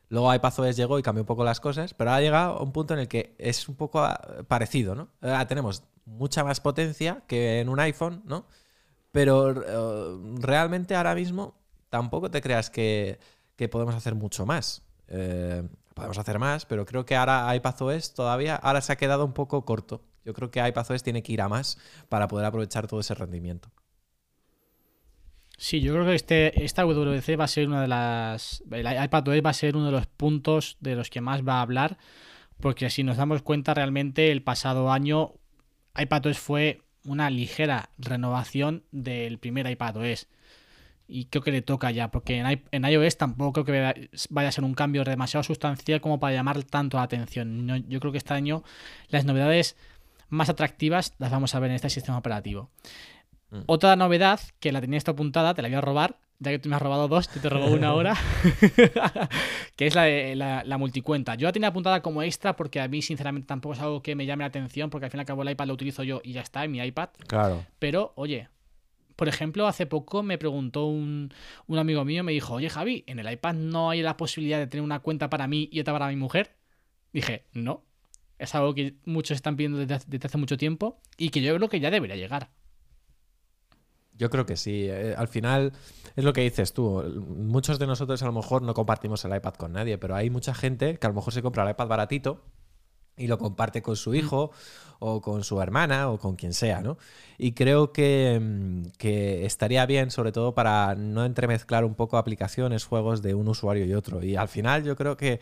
Luego iPadOS llegó y cambió un poco las cosas, pero ha llegado a un punto en el que es un poco ah, parecido, ¿no? Ahora tenemos mucha más potencia que en un iPhone, ¿no? Pero eh, realmente ahora mismo tampoco te creas que, que podemos hacer mucho más. Eh, podemos hacer más, pero creo que ahora iPadOS todavía ahora se ha quedado un poco corto. Yo creo que iPadOS tiene que ir a más para poder aprovechar todo ese rendimiento. Sí, yo creo que este, esta WWDC va a ser una de las. El iPadOS va a ser uno de los puntos de los que más va a hablar. Porque si nos damos cuenta, realmente el pasado año iPadOS fue una ligera renovación del primer iPadOS. Y creo que le toca ya, porque en, iOS tampoco creo que vaya- a ser un cambio demasiado sustancial como para llamar tanto la atención. Yo creo que este año las novedades más atractivas las vamos a ver en este sistema operativo. Mm. Otra novedad que la tenía esta apuntada, te la voy a robar, ya que tú me has robado dos, yo te robo una <laughs> ahora, <laughs> que es la, de, la, la multicuenta. Yo la tenía apuntada como extra porque a mí sinceramente tampoco es algo que me llame la atención porque al fin y al cabo el iPad lo utilizo yo y ya está, en mi iPad. Claro. Pero, oye, por ejemplo, hace poco me preguntó un, un amigo mío, me dijo, oye Javi, ¿en el iPad no hay la posibilidad de tener una cuenta para mí y otra para mi mujer? Dije, no. Es algo que muchos están pidiendo desde, hace- desde hace mucho tiempo y que yo creo que ya debería llegar. Yo creo que sí. Eh, al final es lo que dices tú. Muchos de nosotros a lo mejor no compartimos el iPad con nadie, pero hay mucha gente que a lo mejor se compra el iPad baratito y lo comparte con su hijo o con su hermana o con quien sea, ¿no? Y creo que, mm, que estaría bien, sobre todo para no entremezclar un poco aplicaciones, juegos de un usuario y otro. Y al final yo creo que,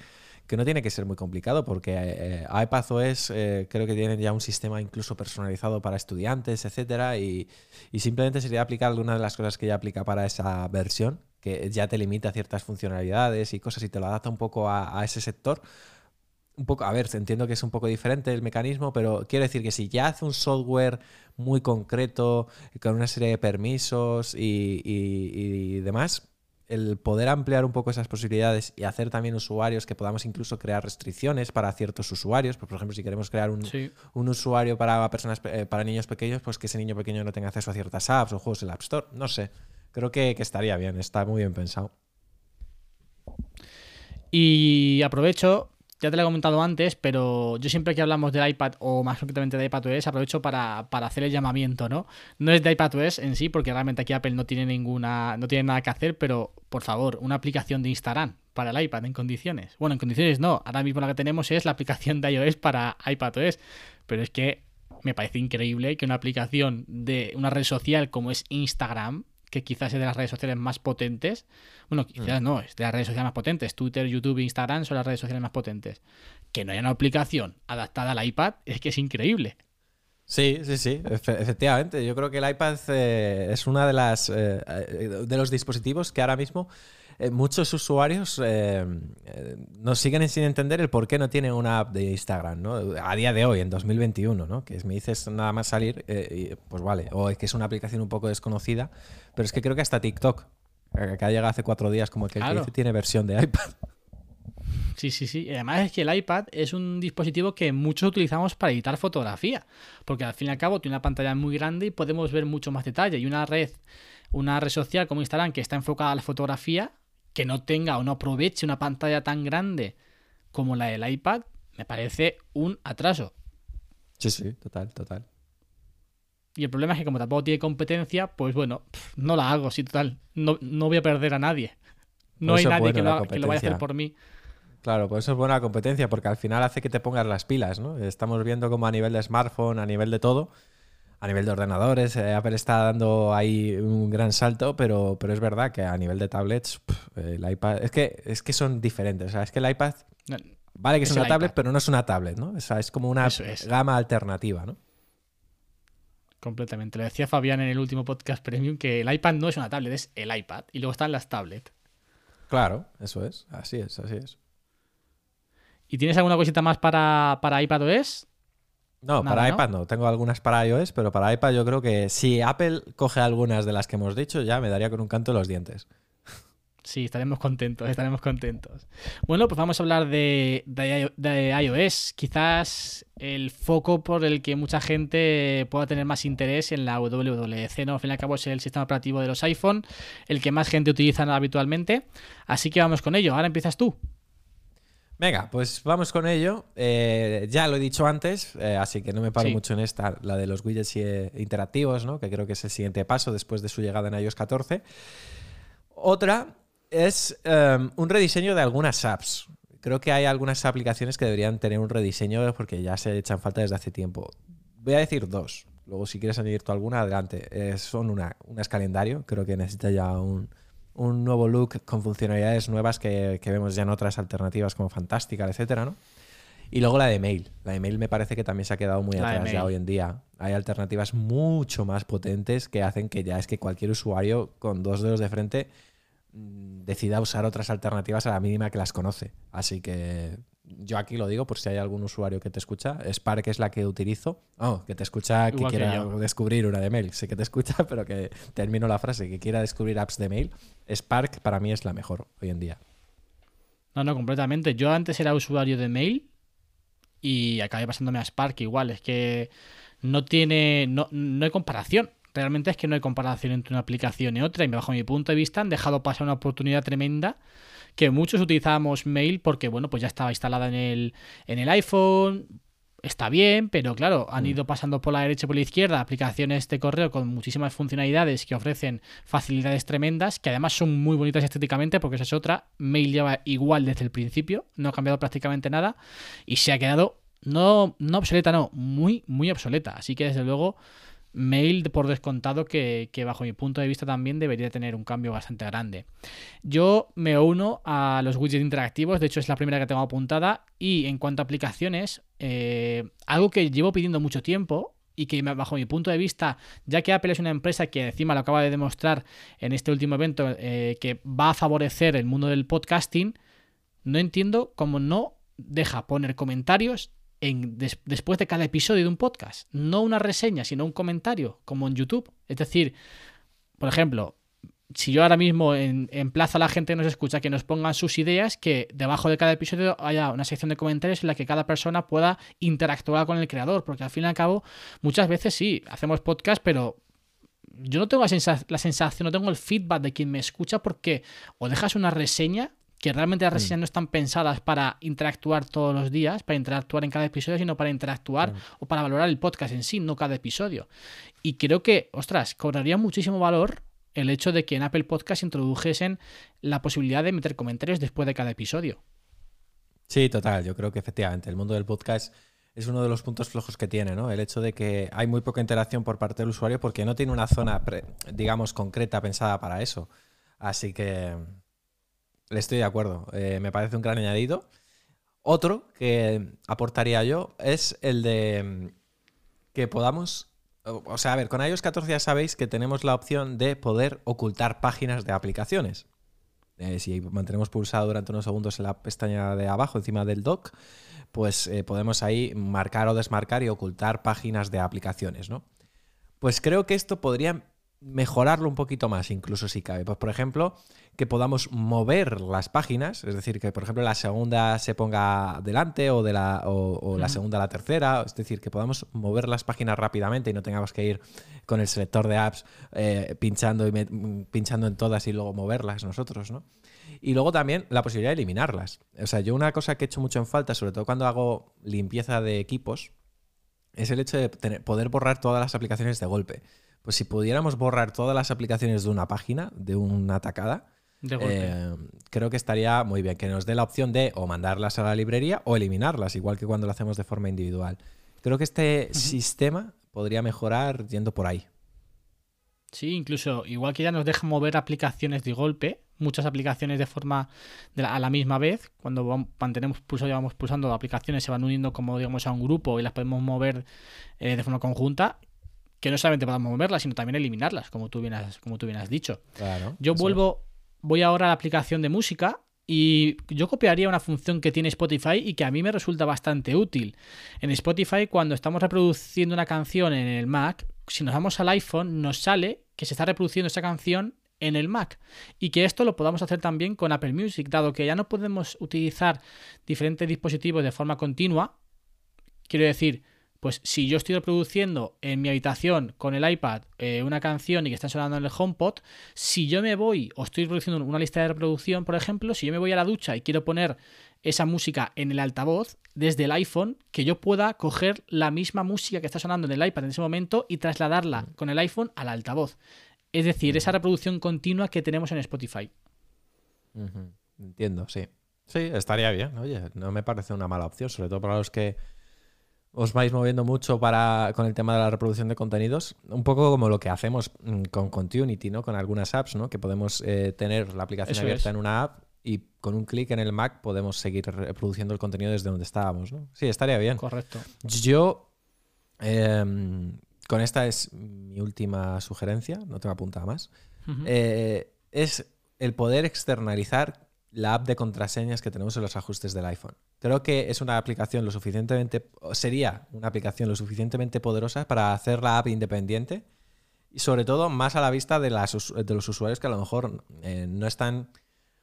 que no tiene que ser muy complicado porque eh, iPadOS eh, creo que tienen ya un sistema incluso personalizado para estudiantes, etcétera, y, y simplemente sería aplicarle una de las cosas que ya aplica para esa versión, que ya te limita ciertas funcionalidades y cosas y te lo adapta un poco a, ese sector. Un poco, a ver, entiendo que es un poco diferente el mecanismo, pero quiero decir que si ya hace un software muy concreto, con una serie de permisos y- y demás, el poder ampliar un poco esas posibilidades y hacer también usuarios que podamos incluso crear restricciones para ciertos usuarios, pues, por ejemplo, si queremos crear un, Sí. un usuario para personas pe- eh, para niños pequeños, pues que ese niño pequeño no tenga acceso a ciertas apps o juegos en la App Store. No sé. Creo que, que estaría bien, está muy bien pensado. Y aprovecho, ya te lo he comentado antes, pero yo siempre que hablamos del iPad, o más concretamente de iPadOS, aprovecho para, para hacer el llamamiento, ¿no? No es de iPadOS en sí, porque realmente aquí Apple no tiene ninguna, no tiene nada que hacer, pero por favor, una aplicación de Instagram para el iPad en condiciones. Bueno, en condiciones no, ahora mismo la que tenemos es la aplicación de iOS para iPadOS, pero es que me parece increíble que una aplicación de una red social como es Instagram, que quizás es de las redes sociales más potentes, bueno, quizás no, es de las redes sociales más potentes, Twitter, YouTube e Instagram son las redes sociales más potentes, que no haya una aplicación adaptada al iPad es que es increíble. Sí, sí, sí, efe- efectivamente. Yo creo que el iPad eh, es una de las eh, eh, de los dispositivos que ahora mismo eh, muchos usuarios eh, eh, nos siguen sin entender el por qué no tiene una app de Instagram, ¿no? A día de hoy, en 2021, ¿no? Que me dices nada más salir, eh, y, pues vale. O es que es una aplicación un poco desconocida, pero es que creo que hasta TikTok, que ha llegado hace cuatro días, como que, que dice, tiene versión de iPad. Sí, sí, sí. Y además es que el iPad es un dispositivo que muchos utilizamos para editar fotografía, porque al fin y al cabo tiene una pantalla muy grande y podemos ver mucho más detalle. Y una red, una red social como Instagram que está enfocada a la fotografía, que no tenga o no aproveche una pantalla tan grande como la del iPad, me parece un atraso. Sí, sí, total, total. Y el problema es que como tampoco tiene competencia, pues bueno, no la hago, sí, total. No, no voy a perder a nadie. No hay nadie bueno que, lo, que lo vaya a hacer por mí. Claro, pues eso es buena competencia porque al final hace que te pongas las pilas, ¿no? Estamos viendo como a nivel de smartphone, a nivel de todo, a nivel de ordenadores, eh, Apple está dando ahí un gran salto, pero, pero es verdad que a nivel de tablets, el iPad, es que, es que son diferentes. O sea, es que el iPad, vale que es, una tablet, pero no es una tablet, ¿no? O sea, es como una gama alternativa, ¿no? Completamente. Lo decía Fabián en el último podcast premium que el iPad no es una tablet, es el iPad. Y luego están las tablets. Claro, eso es. Así es, así es. ¿Y tienes alguna cosita más para, para iPadOS? No, para iPad no. Tengo algunas para iOS, pero para iPad yo creo que si Apple coge algunas de las que hemos dicho, ya me daría con un canto los dientes. Sí, estaremos contentos, estaremos contentos. Bueno, pues vamos a hablar de, de, iOS. Quizás el foco por el que mucha gente pueda tener más interés en la WWDC, ¿no? Al fin y al cabo es el sistema operativo de los iPhone, el que más gente utiliza habitualmente. Así que vamos con ello. Ahora empiezas tú. Venga, pues vamos con ello. Eh, ya lo he dicho antes, eh, así que no me paro mucho en esta, la de los widgets eh, interactivos, ¿no? que creo que es el siguiente paso después de su llegada en iOS 14. Otra es em, un rediseño de algunas apps. Creo que hay algunas aplicaciones que deberían tener un rediseño porque ya se echan falta desde hace tiempo. Voy a decir dos. Luego, si quieres añadir tú alguna, adelante. son una, una es calendario. Creo que necesita ya un, un nuevo look con funcionalidades nuevas que, vemos ya en otras alternativas como Fantástica, etcétera, ¿no? Y luego la de mail. La de mail me parece que también se ha quedado muy atrás ya hoy en día. Hay alternativas mucho más potentes que hacen que ya es que cualquier usuario con dos dedos de frente mm, decida usar otras alternativas a la mínima que las conoce. Así que yo aquí lo digo por si hay algún usuario que te escucha. Spark es la que utilizo. Oh, que te escucha, que quiera descubrir una de mail. Sé que te escucha, <laughs> pero que termino la frase, que quiera descubrir apps de mail. Spark para mí es la mejor hoy en día. No, no, completamente. Yo antes era usuario de mail y acabé pasándome a Spark igual. Es que no tiene, no, no hay comparación. Realmente es que no hay comparación entre una aplicación y otra. Y bajo mi punto de vista han dejado pasar una oportunidad tremenda que muchos utilizábamos mail porque, bueno, pues ya estaba instalada en el, en el iPhone, está bien, pero claro, han mm. ido pasando por la derecha y por la izquierda aplicaciones de correo con muchísimas funcionalidades que ofrecen facilidades tremendas, que además son muy bonitas estéticamente, porque esa es otra. Mail lleva igual desde el principio, no ha cambiado prácticamente nada y se ha quedado no, no obsoleta, no, muy, muy obsoleta. Así que desde luego Mail por descontado que, bajo mi punto de vista también debería tener un cambio bastante grande. Yo me uno a los widgets interactivos, de hecho es la primera que tengo apuntada y en cuanto a aplicaciones, eh, algo que llevo pidiendo mucho tiempo y que bajo mi punto de vista, ya que Apple es una empresa que encima lo acaba de demostrar en este último evento eh, que va a favorecer el mundo del podcasting, no entiendo cómo no deja poner comentarios después de cada episodio de un podcast. No una reseña, sino un comentario, como en YouTube. Es decir, por ejemplo, si yo ahora mismo en, emplazo a la gente que nos escucha que nos pongan sus ideas, que debajo de cada episodio haya una sección de comentarios en la que cada persona pueda interactuar con el creador, porque al fin y al cabo, muchas veces sí, hacemos podcast, pero yo no tengo la sensación, no tengo el feedback de quien me escucha porque o dejas una reseña que realmente las mm. reseñas no están pensadas para interactuar todos los días, para interactuar en cada episodio, sino para interactuar o para valorar el podcast en sí, no cada episodio. Y creo que, ostras, cobraría muchísimo valor el hecho de que en Apple Podcast introdujesen la posibilidad de meter comentarios después de cada episodio. Sí, total. Yo creo que efectivamente el mundo del podcast es uno de los puntos flojos que tiene, ¿no? El hecho de que hay muy poca interacción por parte del usuario porque no tiene una zona, digamos, concreta pensada para eso. Así que estoy de acuerdo. Eh, me parece un gran añadido. Otro que aportaría yo es el de mm, que podamos. O sea, a ver, con iOS 14 ya sabéis que tenemos la opción de poder ocultar páginas de aplicaciones. Eh, si mantenemos pulsado durante unos segundos en la pestaña de abajo, encima del dock, pues eh, podemos ahí marcar o desmarcar y ocultar páginas de aplicaciones, ¿no? Pues creo que esto podría mejorarlo un poquito más, incluso si cabe. Pues, por ejemplo, que podamos mover las páginas, es decir, que por ejemplo la segunda se ponga delante o, de la, o, la segunda a la tercera, es decir, que podamos mover las páginas rápidamente y no tengamos que ir con el selector de apps eh, pinchando, y pinchando en todas y luego moverlas nosotros, ¿no? Y luego también la posibilidad de eliminarlas. O sea, yo una cosa que he hecho mucho en falta, sobre todo cuando hago limpieza de equipos, es el hecho de poder borrar todas las aplicaciones de golpe. Pues si pudiéramos borrar todas las aplicaciones de una página, de una atacada, eh, creo que estaría muy bien que nos dé la opción de o mandarlas a la librería o eliminarlas, igual que cuando lo hacemos de forma individual. Creo que este sistema podría mejorar yendo por ahí. Sí, incluso igual que ya nos deja mover aplicaciones de golpe, muchas aplicaciones de forma a la misma vez, cuando mantenemos pulsado y vamos pulsando aplicaciones se van uniendo como digamos a un grupo y las podemos mover eh, de forma conjunta, que no solamente podamos moverlas, sino también eliminarlas, como tú bien has, como tú bien has dicho. Yo vuelvo, voy ahora a la aplicación de música y yo copiaría una función que tiene Spotify y que a mí me resulta bastante útil. En Spotify, cuando estamos reproduciendo una canción en el Mac, si nos vamos al iPhone, nos sale que se está reproduciendo esa canción en el Mac y que esto lo podamos hacer también con Apple Music, dado que ya no podemos utilizar diferentes dispositivos de forma continua. Quiero decir, pues si yo estoy reproduciendo en mi habitación con el iPad eh, una canción y que está sonando en el HomePod, si yo me voy o estoy reproduciendo una lista de reproducción, por ejemplo, si yo me voy a la ducha y quiero poner esa música en el altavoz desde el iPhone, que yo pueda coger la misma música que está sonando en el iPad en ese momento y trasladarla mm. con el iPhone al altavoz. Es decir, esa mm. reproducción continua que tenemos en Spotify. Entiendo, sí. Sí, estaría bien. Oye, no me parece una mala opción, sobre todo para los que os vais moviendo mucho para, con el tema de la reproducción de contenidos, un poco como lo que hacemos mm, con Continuity, ¿no? Con algunas apps, ¿no? Que podemos eh, tener la aplicación abierta en una app y con un clic en el Mac podemos seguir reproduciendo el contenido desde donde estábamos, ¿no? Sí, estaría bien. Correcto. Yo, em, con esta es mi última sugerencia, no tengo apuntada más, eh, es el poder externalizar la app de contraseñas que tenemos en los ajustes del iPhone. Creo que es una aplicación lo suficientemente, sería una aplicación lo suficientemente poderosa para hacer la app independiente y sobre todo más a la vista de, las, de los usuarios que a lo mejor eh, no están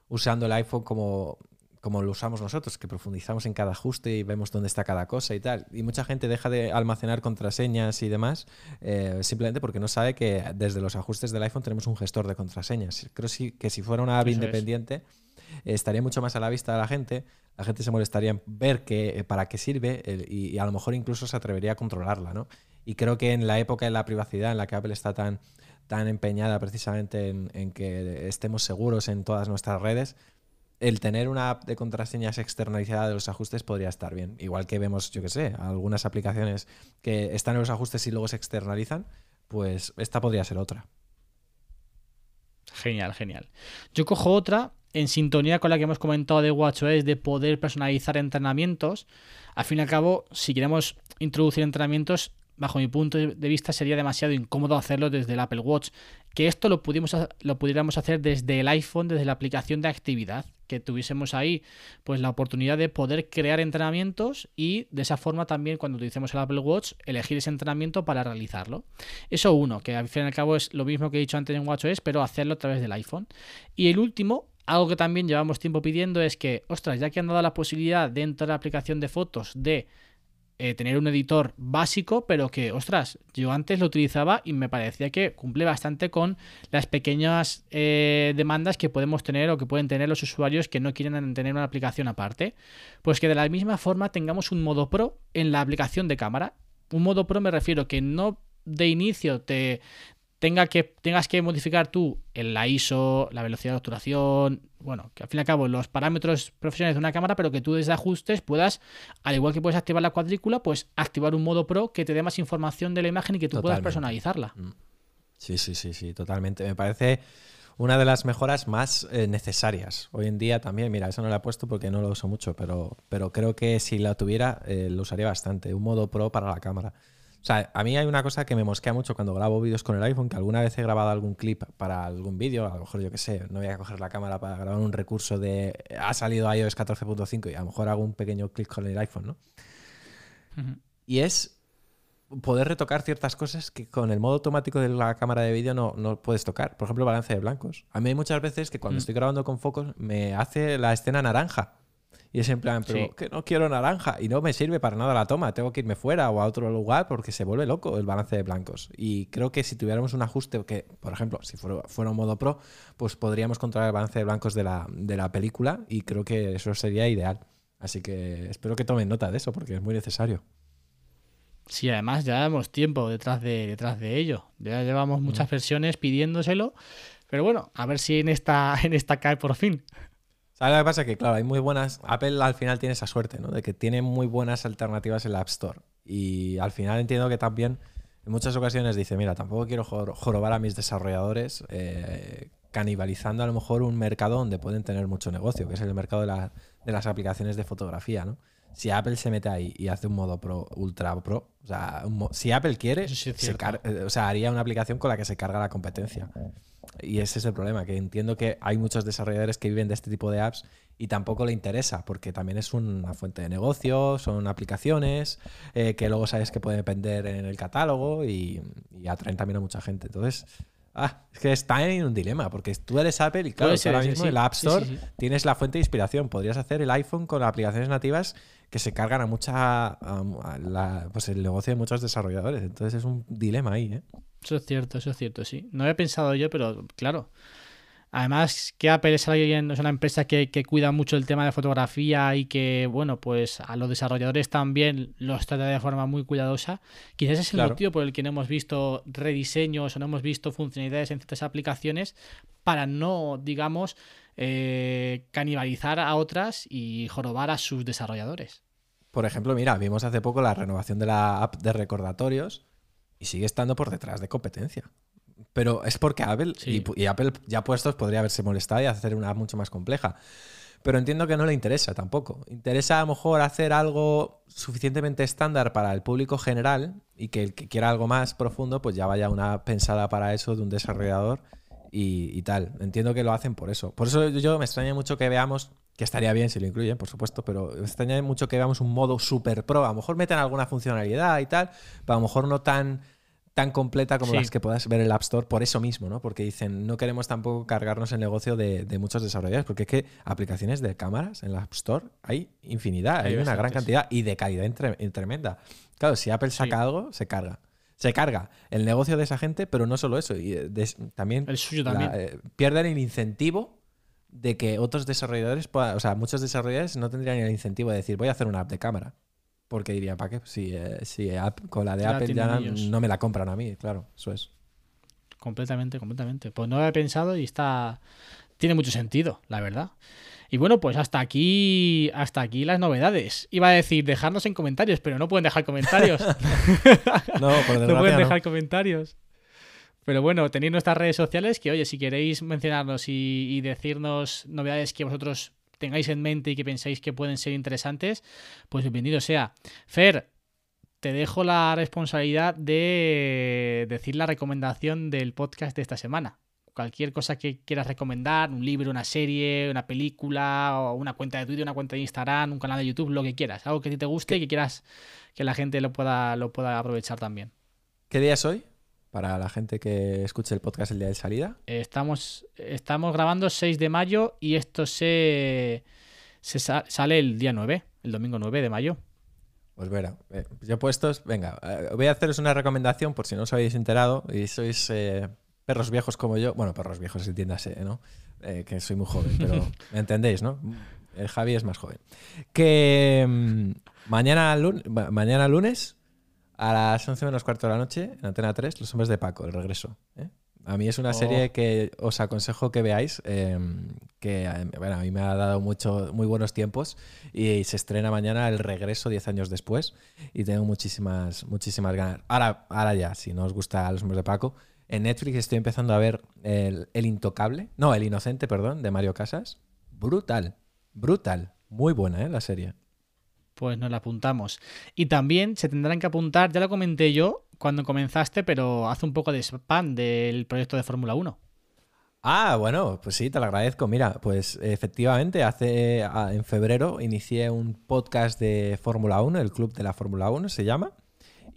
usando el iPhone como, como lo usamos nosotros, que profundizamos en cada ajuste y vemos dónde está cada cosa y tal. Y mucha gente deja de almacenar contraseñas y demás eh, simplemente porque no sabe que desde los ajustes del iPhone tenemos un gestor de contraseñas. Creo que si fuera una app independiente estaría mucho más a la vista de la gente, la gente se molestaría en ver que, eh, para qué sirve y, a lo mejor incluso se atrevería a controlarla, ¿no? Y creo que en la época de la privacidad en la que Apple está tan, tan empeñada precisamente en, que estemos seguros en todas nuestras redes, el tener una app de contraseñas externalizada de los ajustes podría estar bien. Igual que vemos, yo que sé, algunas aplicaciones que están en los ajustes y luego se externalizan, pues esta podría ser otra. Genial, genial. Yo cojo otra en sintonía con la que hemos comentado de WatchOS de poder personalizar entrenamientos. Al fin y al cabo, si queremos introducir entrenamientos, bajo mi punto de vista sería demasiado incómodo hacerlo desde el Apple Watch. Que esto lo, lo pudiéramos hacer desde el iPhone, desde la aplicación de actividad, que tuviésemos ahí pues la oportunidad de poder crear entrenamientos y de esa forma también cuando utilicemos el Apple Watch elegir ese entrenamiento para realizarlo. Eso uno, que al fin y al cabo es lo mismo que he dicho antes en WatchOS, pero hacerlo a través del iPhone. Y el último, algo que también llevamos tiempo pidiendo es que, ostras, ya que han dado la posibilidad dentro de la aplicación de fotos de eh, tener un editor básico, pero que, ostras, yo antes lo utilizaba y me parecía que cumple bastante con las pequeñas eh, demandas que podemos tener o que pueden tener los usuarios que no quieren tener una aplicación aparte. Pues que de la misma forma tengamos un modo pro en la aplicación de cámara. Un modo pro me refiero que no de inicio te tenga que, tengas que modificar tú en la ISO, la velocidad de obturación, bueno, que al fin y al cabo los parámetros profesionales de una cámara, pero que tú desde ajustes puedas, al igual que puedes activar la cuadrícula, pues activar un modo pro que te dé más información de la imagen y que tú puedas personalizarla. Mm. Sí, sí, sí, sí, totalmente. Me parece una de las mejoras más eh, necesarias. Hoy en día también, mira, eso no lo he puesto porque no lo uso mucho, pero, pero creo que si la tuviera, eh, lo usaría bastante. Un modo pro para la cámara. O sea, a mí hay una cosa que me mosquea mucho cuando grabo vídeos con el iPhone, que alguna vez he grabado algún clip para algún vídeo, a lo mejor yo qué sé, no voy a coger la cámara para grabar un recurso de ha salido iOS 14.5 y a lo mejor hago un pequeño clic con el iPhone, ¿no? Y es poder retocar ciertas cosas que con el modo automático de la cámara de vídeo no, no puedes tocar. Por ejemplo, balance de blancos. A mí hay muchas veces que cuando mm. estoy grabando con focos me hace la escena naranja. Y es en plan, pero que no quiero naranja y no me sirve para nada la toma, tengo que irme fuera o a otro lugar porque se vuelve loco el balance de blancos. Y creo que si tuviéramos un ajuste que, por ejemplo, si fuera, fuera un modo pro, pues podríamos controlar el balance de blancos de la, de la película y creo que eso sería ideal. Así que espero que tomen nota de eso porque es muy necesario. Sí, además ya llevamos tiempo detrás de, detrás de ello. Ya llevamos muchas versiones pidiéndoselo Pero bueno, a ver si en esta, <laughs> en esta cae por fin. ¿Sabes lo que pasa? Que claro, hay muy buenas. Apple al final tiene esa suerte, ¿no? De que tiene muy buenas alternativas en la App Store. Y al final entiendo que también en muchas ocasiones dice, mira, tampoco quiero jorobar a mis desarrolladores eh, canibalizando a lo mejor un mercado donde pueden tener mucho negocio, que es el mercado de, de las aplicaciones de fotografía, ¿no? Si Apple se mete ahí y hace un modo pro, ultra pro, o sea, si Apple quiere, eh, o sea, haría una aplicación con la que se carga la competencia. Y ese es el problema, que entiendo que hay muchos desarrolladores que viven de este tipo de apps y tampoco le interesa, porque también es una fuente de negocio, son aplicaciones eh, que luego sabes que pueden depender en el catálogo y, atraen también a mucha gente. Entonces, ah, es que está en un dilema, porque tú eres Apple y claro, ahora mismo en la App Store tienes la fuente de inspiración. Podrías hacer el iPhone con aplicaciones nativas que se cargan a mucha pues el negocio de muchos desarrolladores. Entonces es un dilema ahí, ¿eh? Eso es cierto, eso es cierto, sí. No he pensado yo, pero claro. Además, que Apple es, una empresa que, cuida mucho el tema de fotografía y que, bueno, pues a los desarrolladores también los trata de forma muy cuidadosa. Quizás es el motivo por el que no hemos visto rediseños o no hemos visto funcionalidades en ciertas aplicaciones para no, digamos, eh, canibalizar a otras y jorobar a sus desarrolladores. Por ejemplo, mira, vimos hace poco la renovación de la app de recordatorios y sigue estando por detrás de competencia. Pero es porque Apple y, Apple ya puestos podría haberse molestado y hacer una mucho más compleja. Pero entiendo que no le interesa tampoco. Interesa a lo mejor hacer algo suficientemente estándar para el público general y que el que quiera algo más profundo, pues ya vaya una pensada para eso de un desarrollador y, y, tal. Entiendo que lo hacen por eso. Por eso yo me extraña mucho que veamos, que estaría bien si lo incluyen, por supuesto, pero me extraña mucho que veamos un modo super pro. A lo mejor meten alguna funcionalidad y tal, pero a lo mejor no tan tan completa como las que puedas ver en el App Store por eso mismo, ¿no? Porque dicen, no queremos tampoco cargarnos el negocio de, muchos desarrolladores, porque es que aplicaciones de cámaras en la App Store hay infinidad, hay, una gran cantidad y de calidad tremenda. Claro, si Apple saca algo, se carga. Se carga el negocio de esa gente, pero no solo eso, y eh, también, el suyo también. Eh, pierden el incentivo de que otros desarrolladores, puedan, o sea, muchos desarrolladores no tendrían el incentivo de decir, voy a hacer una app de cámara. Porque diría, ¿para qué? Si, eh, si con la de Apple ya no me la compran a mí, claro, eso es. Completamente, completamente. Pues no lo he pensado y está. Tiene mucho sentido, la verdad. Y bueno, pues hasta aquí, hasta aquí las novedades. Iba a decir, dejarnos en comentarios, pero no pueden dejar comentarios. <laughs> no, por <laughs> no pueden dejar comentarios. Pero bueno, tenéis nuestras redes sociales que, oye, si queréis mencionarnos y, decirnos novedades que vosotros tengáis en mente y que pensáis que pueden ser interesantes, pues bienvenido sea. Fer, te dejo la responsabilidad de decir la recomendación del podcast de esta semana. Cualquier cosa que quieras recomendar, un libro, una serie, una película, o una cuenta de Twitter, una cuenta de Instagram, un canal de YouTube, lo que quieras. Algo que a ti te guste y que quieras que la gente lo pueda, lo pueda aprovechar también. ¿Qué día es hoy? Para la gente que escuche el podcast el día de salida? Estamos, estamos grabando 6 de mayo y esto se, se sale el día 9, el domingo 9 de mayo. Pues verá, eh, yo puestos, venga, eh, voy a haceros una recomendación por si no os habéis enterado y sois eh, perros viejos como yo. Bueno, perros viejos, entiéndase, ¿no? que soy muy joven, pero <laughs> me entendéis, ¿no? El Javi es más joven. Que mm, mañana, mañana lunes a las 11 menos cuarto de la noche, en Antena 3, Los Hombres de Paco, el regreso. ¿eh? A mí es una serie oh. que os aconsejo que veáis, em, que bueno, a mí me ha dado mucho, muy buenos tiempos y se estrena mañana el regreso 10 años después y tengo muchísimas, muchísimas ganas. Ahora, ahora ya, si no os gusta Los Hombres de Paco, en Netflix estoy empezando a ver el, el Intocable, no, El Inocente, perdón, de Mario Casas. Brutal, brutal, muy buena ¿eh? la serie pues nos la apuntamos. Y también se tendrán que apuntar, ya lo comenté yo cuando comenzaste, pero hace un poco de spam del proyecto de Fórmula 1. Ah, bueno, pues sí, te lo agradezco. Mira, pues efectivamente, hace en febrero inicié un podcast de Fórmula 1, el Club de la Fórmula 1 se llama.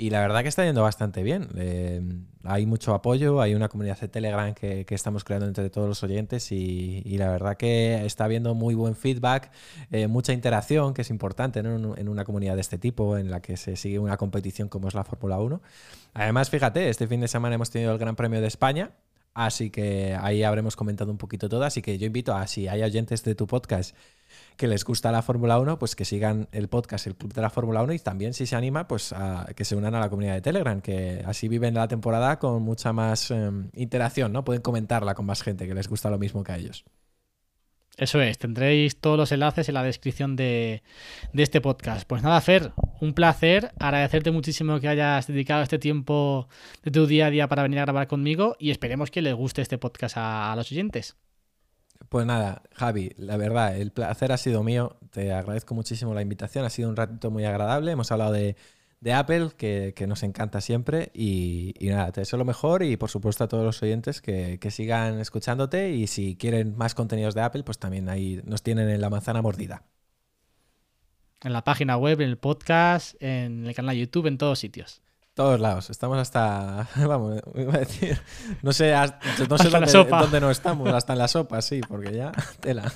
Y la verdad que está yendo bastante bien. Eh, hay mucho apoyo, hay una comunidad de Telegram que, estamos creando entre todos los oyentes y, la verdad que está habiendo muy buen feedback, eh, mucha interacción, que es importante en, una comunidad de este tipo, en la que se sigue una competición como es la Fórmula 1. Además, fíjate, este fin de semana hemos tenido el Gran Premio de España. Así que ahí habremos comentado un poquito todo. Así que yo invito a si hay oyentes de tu podcast que les gusta la Fórmula 1, pues que sigan el podcast, el Club de la Fórmula 1 y también si se anima, pues a que se unan a la comunidad de Telegram, que así viven la temporada con mucha más em, interacción, ¿no? Pueden comentarla con más gente que les gusta lo mismo que a ellos. Eso es, tendréis todos los enlaces en la descripción de, este podcast. Pues nada, Fer, un placer, agradecerte muchísimo que hayas dedicado este tiempo de tu día a día para venir a grabar conmigo y esperemos que les guste este podcast a, los oyentes. Pues nada, Javi, la verdad, el placer ha sido mío. Te agradezco muchísimo la invitación. Ha sido un ratito muy agradable. Hemos hablado de, de Apple, que, nos encanta siempre. Y, nada, te deseo lo mejor y por supuesto a todos los oyentes que, sigan escuchándote y si quieren más contenidos de Apple, pues también ahí nos tienen en la manzana mordida. En la página web, en el podcast, en el canal de YouTube, en todos sitios todos lados. Estamos hasta. <laughs> Vamos, iba a decir. No sé, no sé dónde, no estamos, hasta en la sopa, sí, porque ya. <laughs> Tela.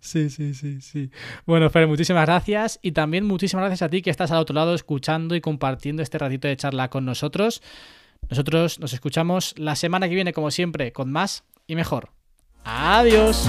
Sí, sí, sí, sí. Bueno, Fer, muchísimas gracias. Y también muchísimas gracias a ti que estás al otro lado escuchando y compartiendo este ratito de charla con nosotros. Nosotros nos escuchamos la semana que viene, como siempre, con más y mejor. Adiós.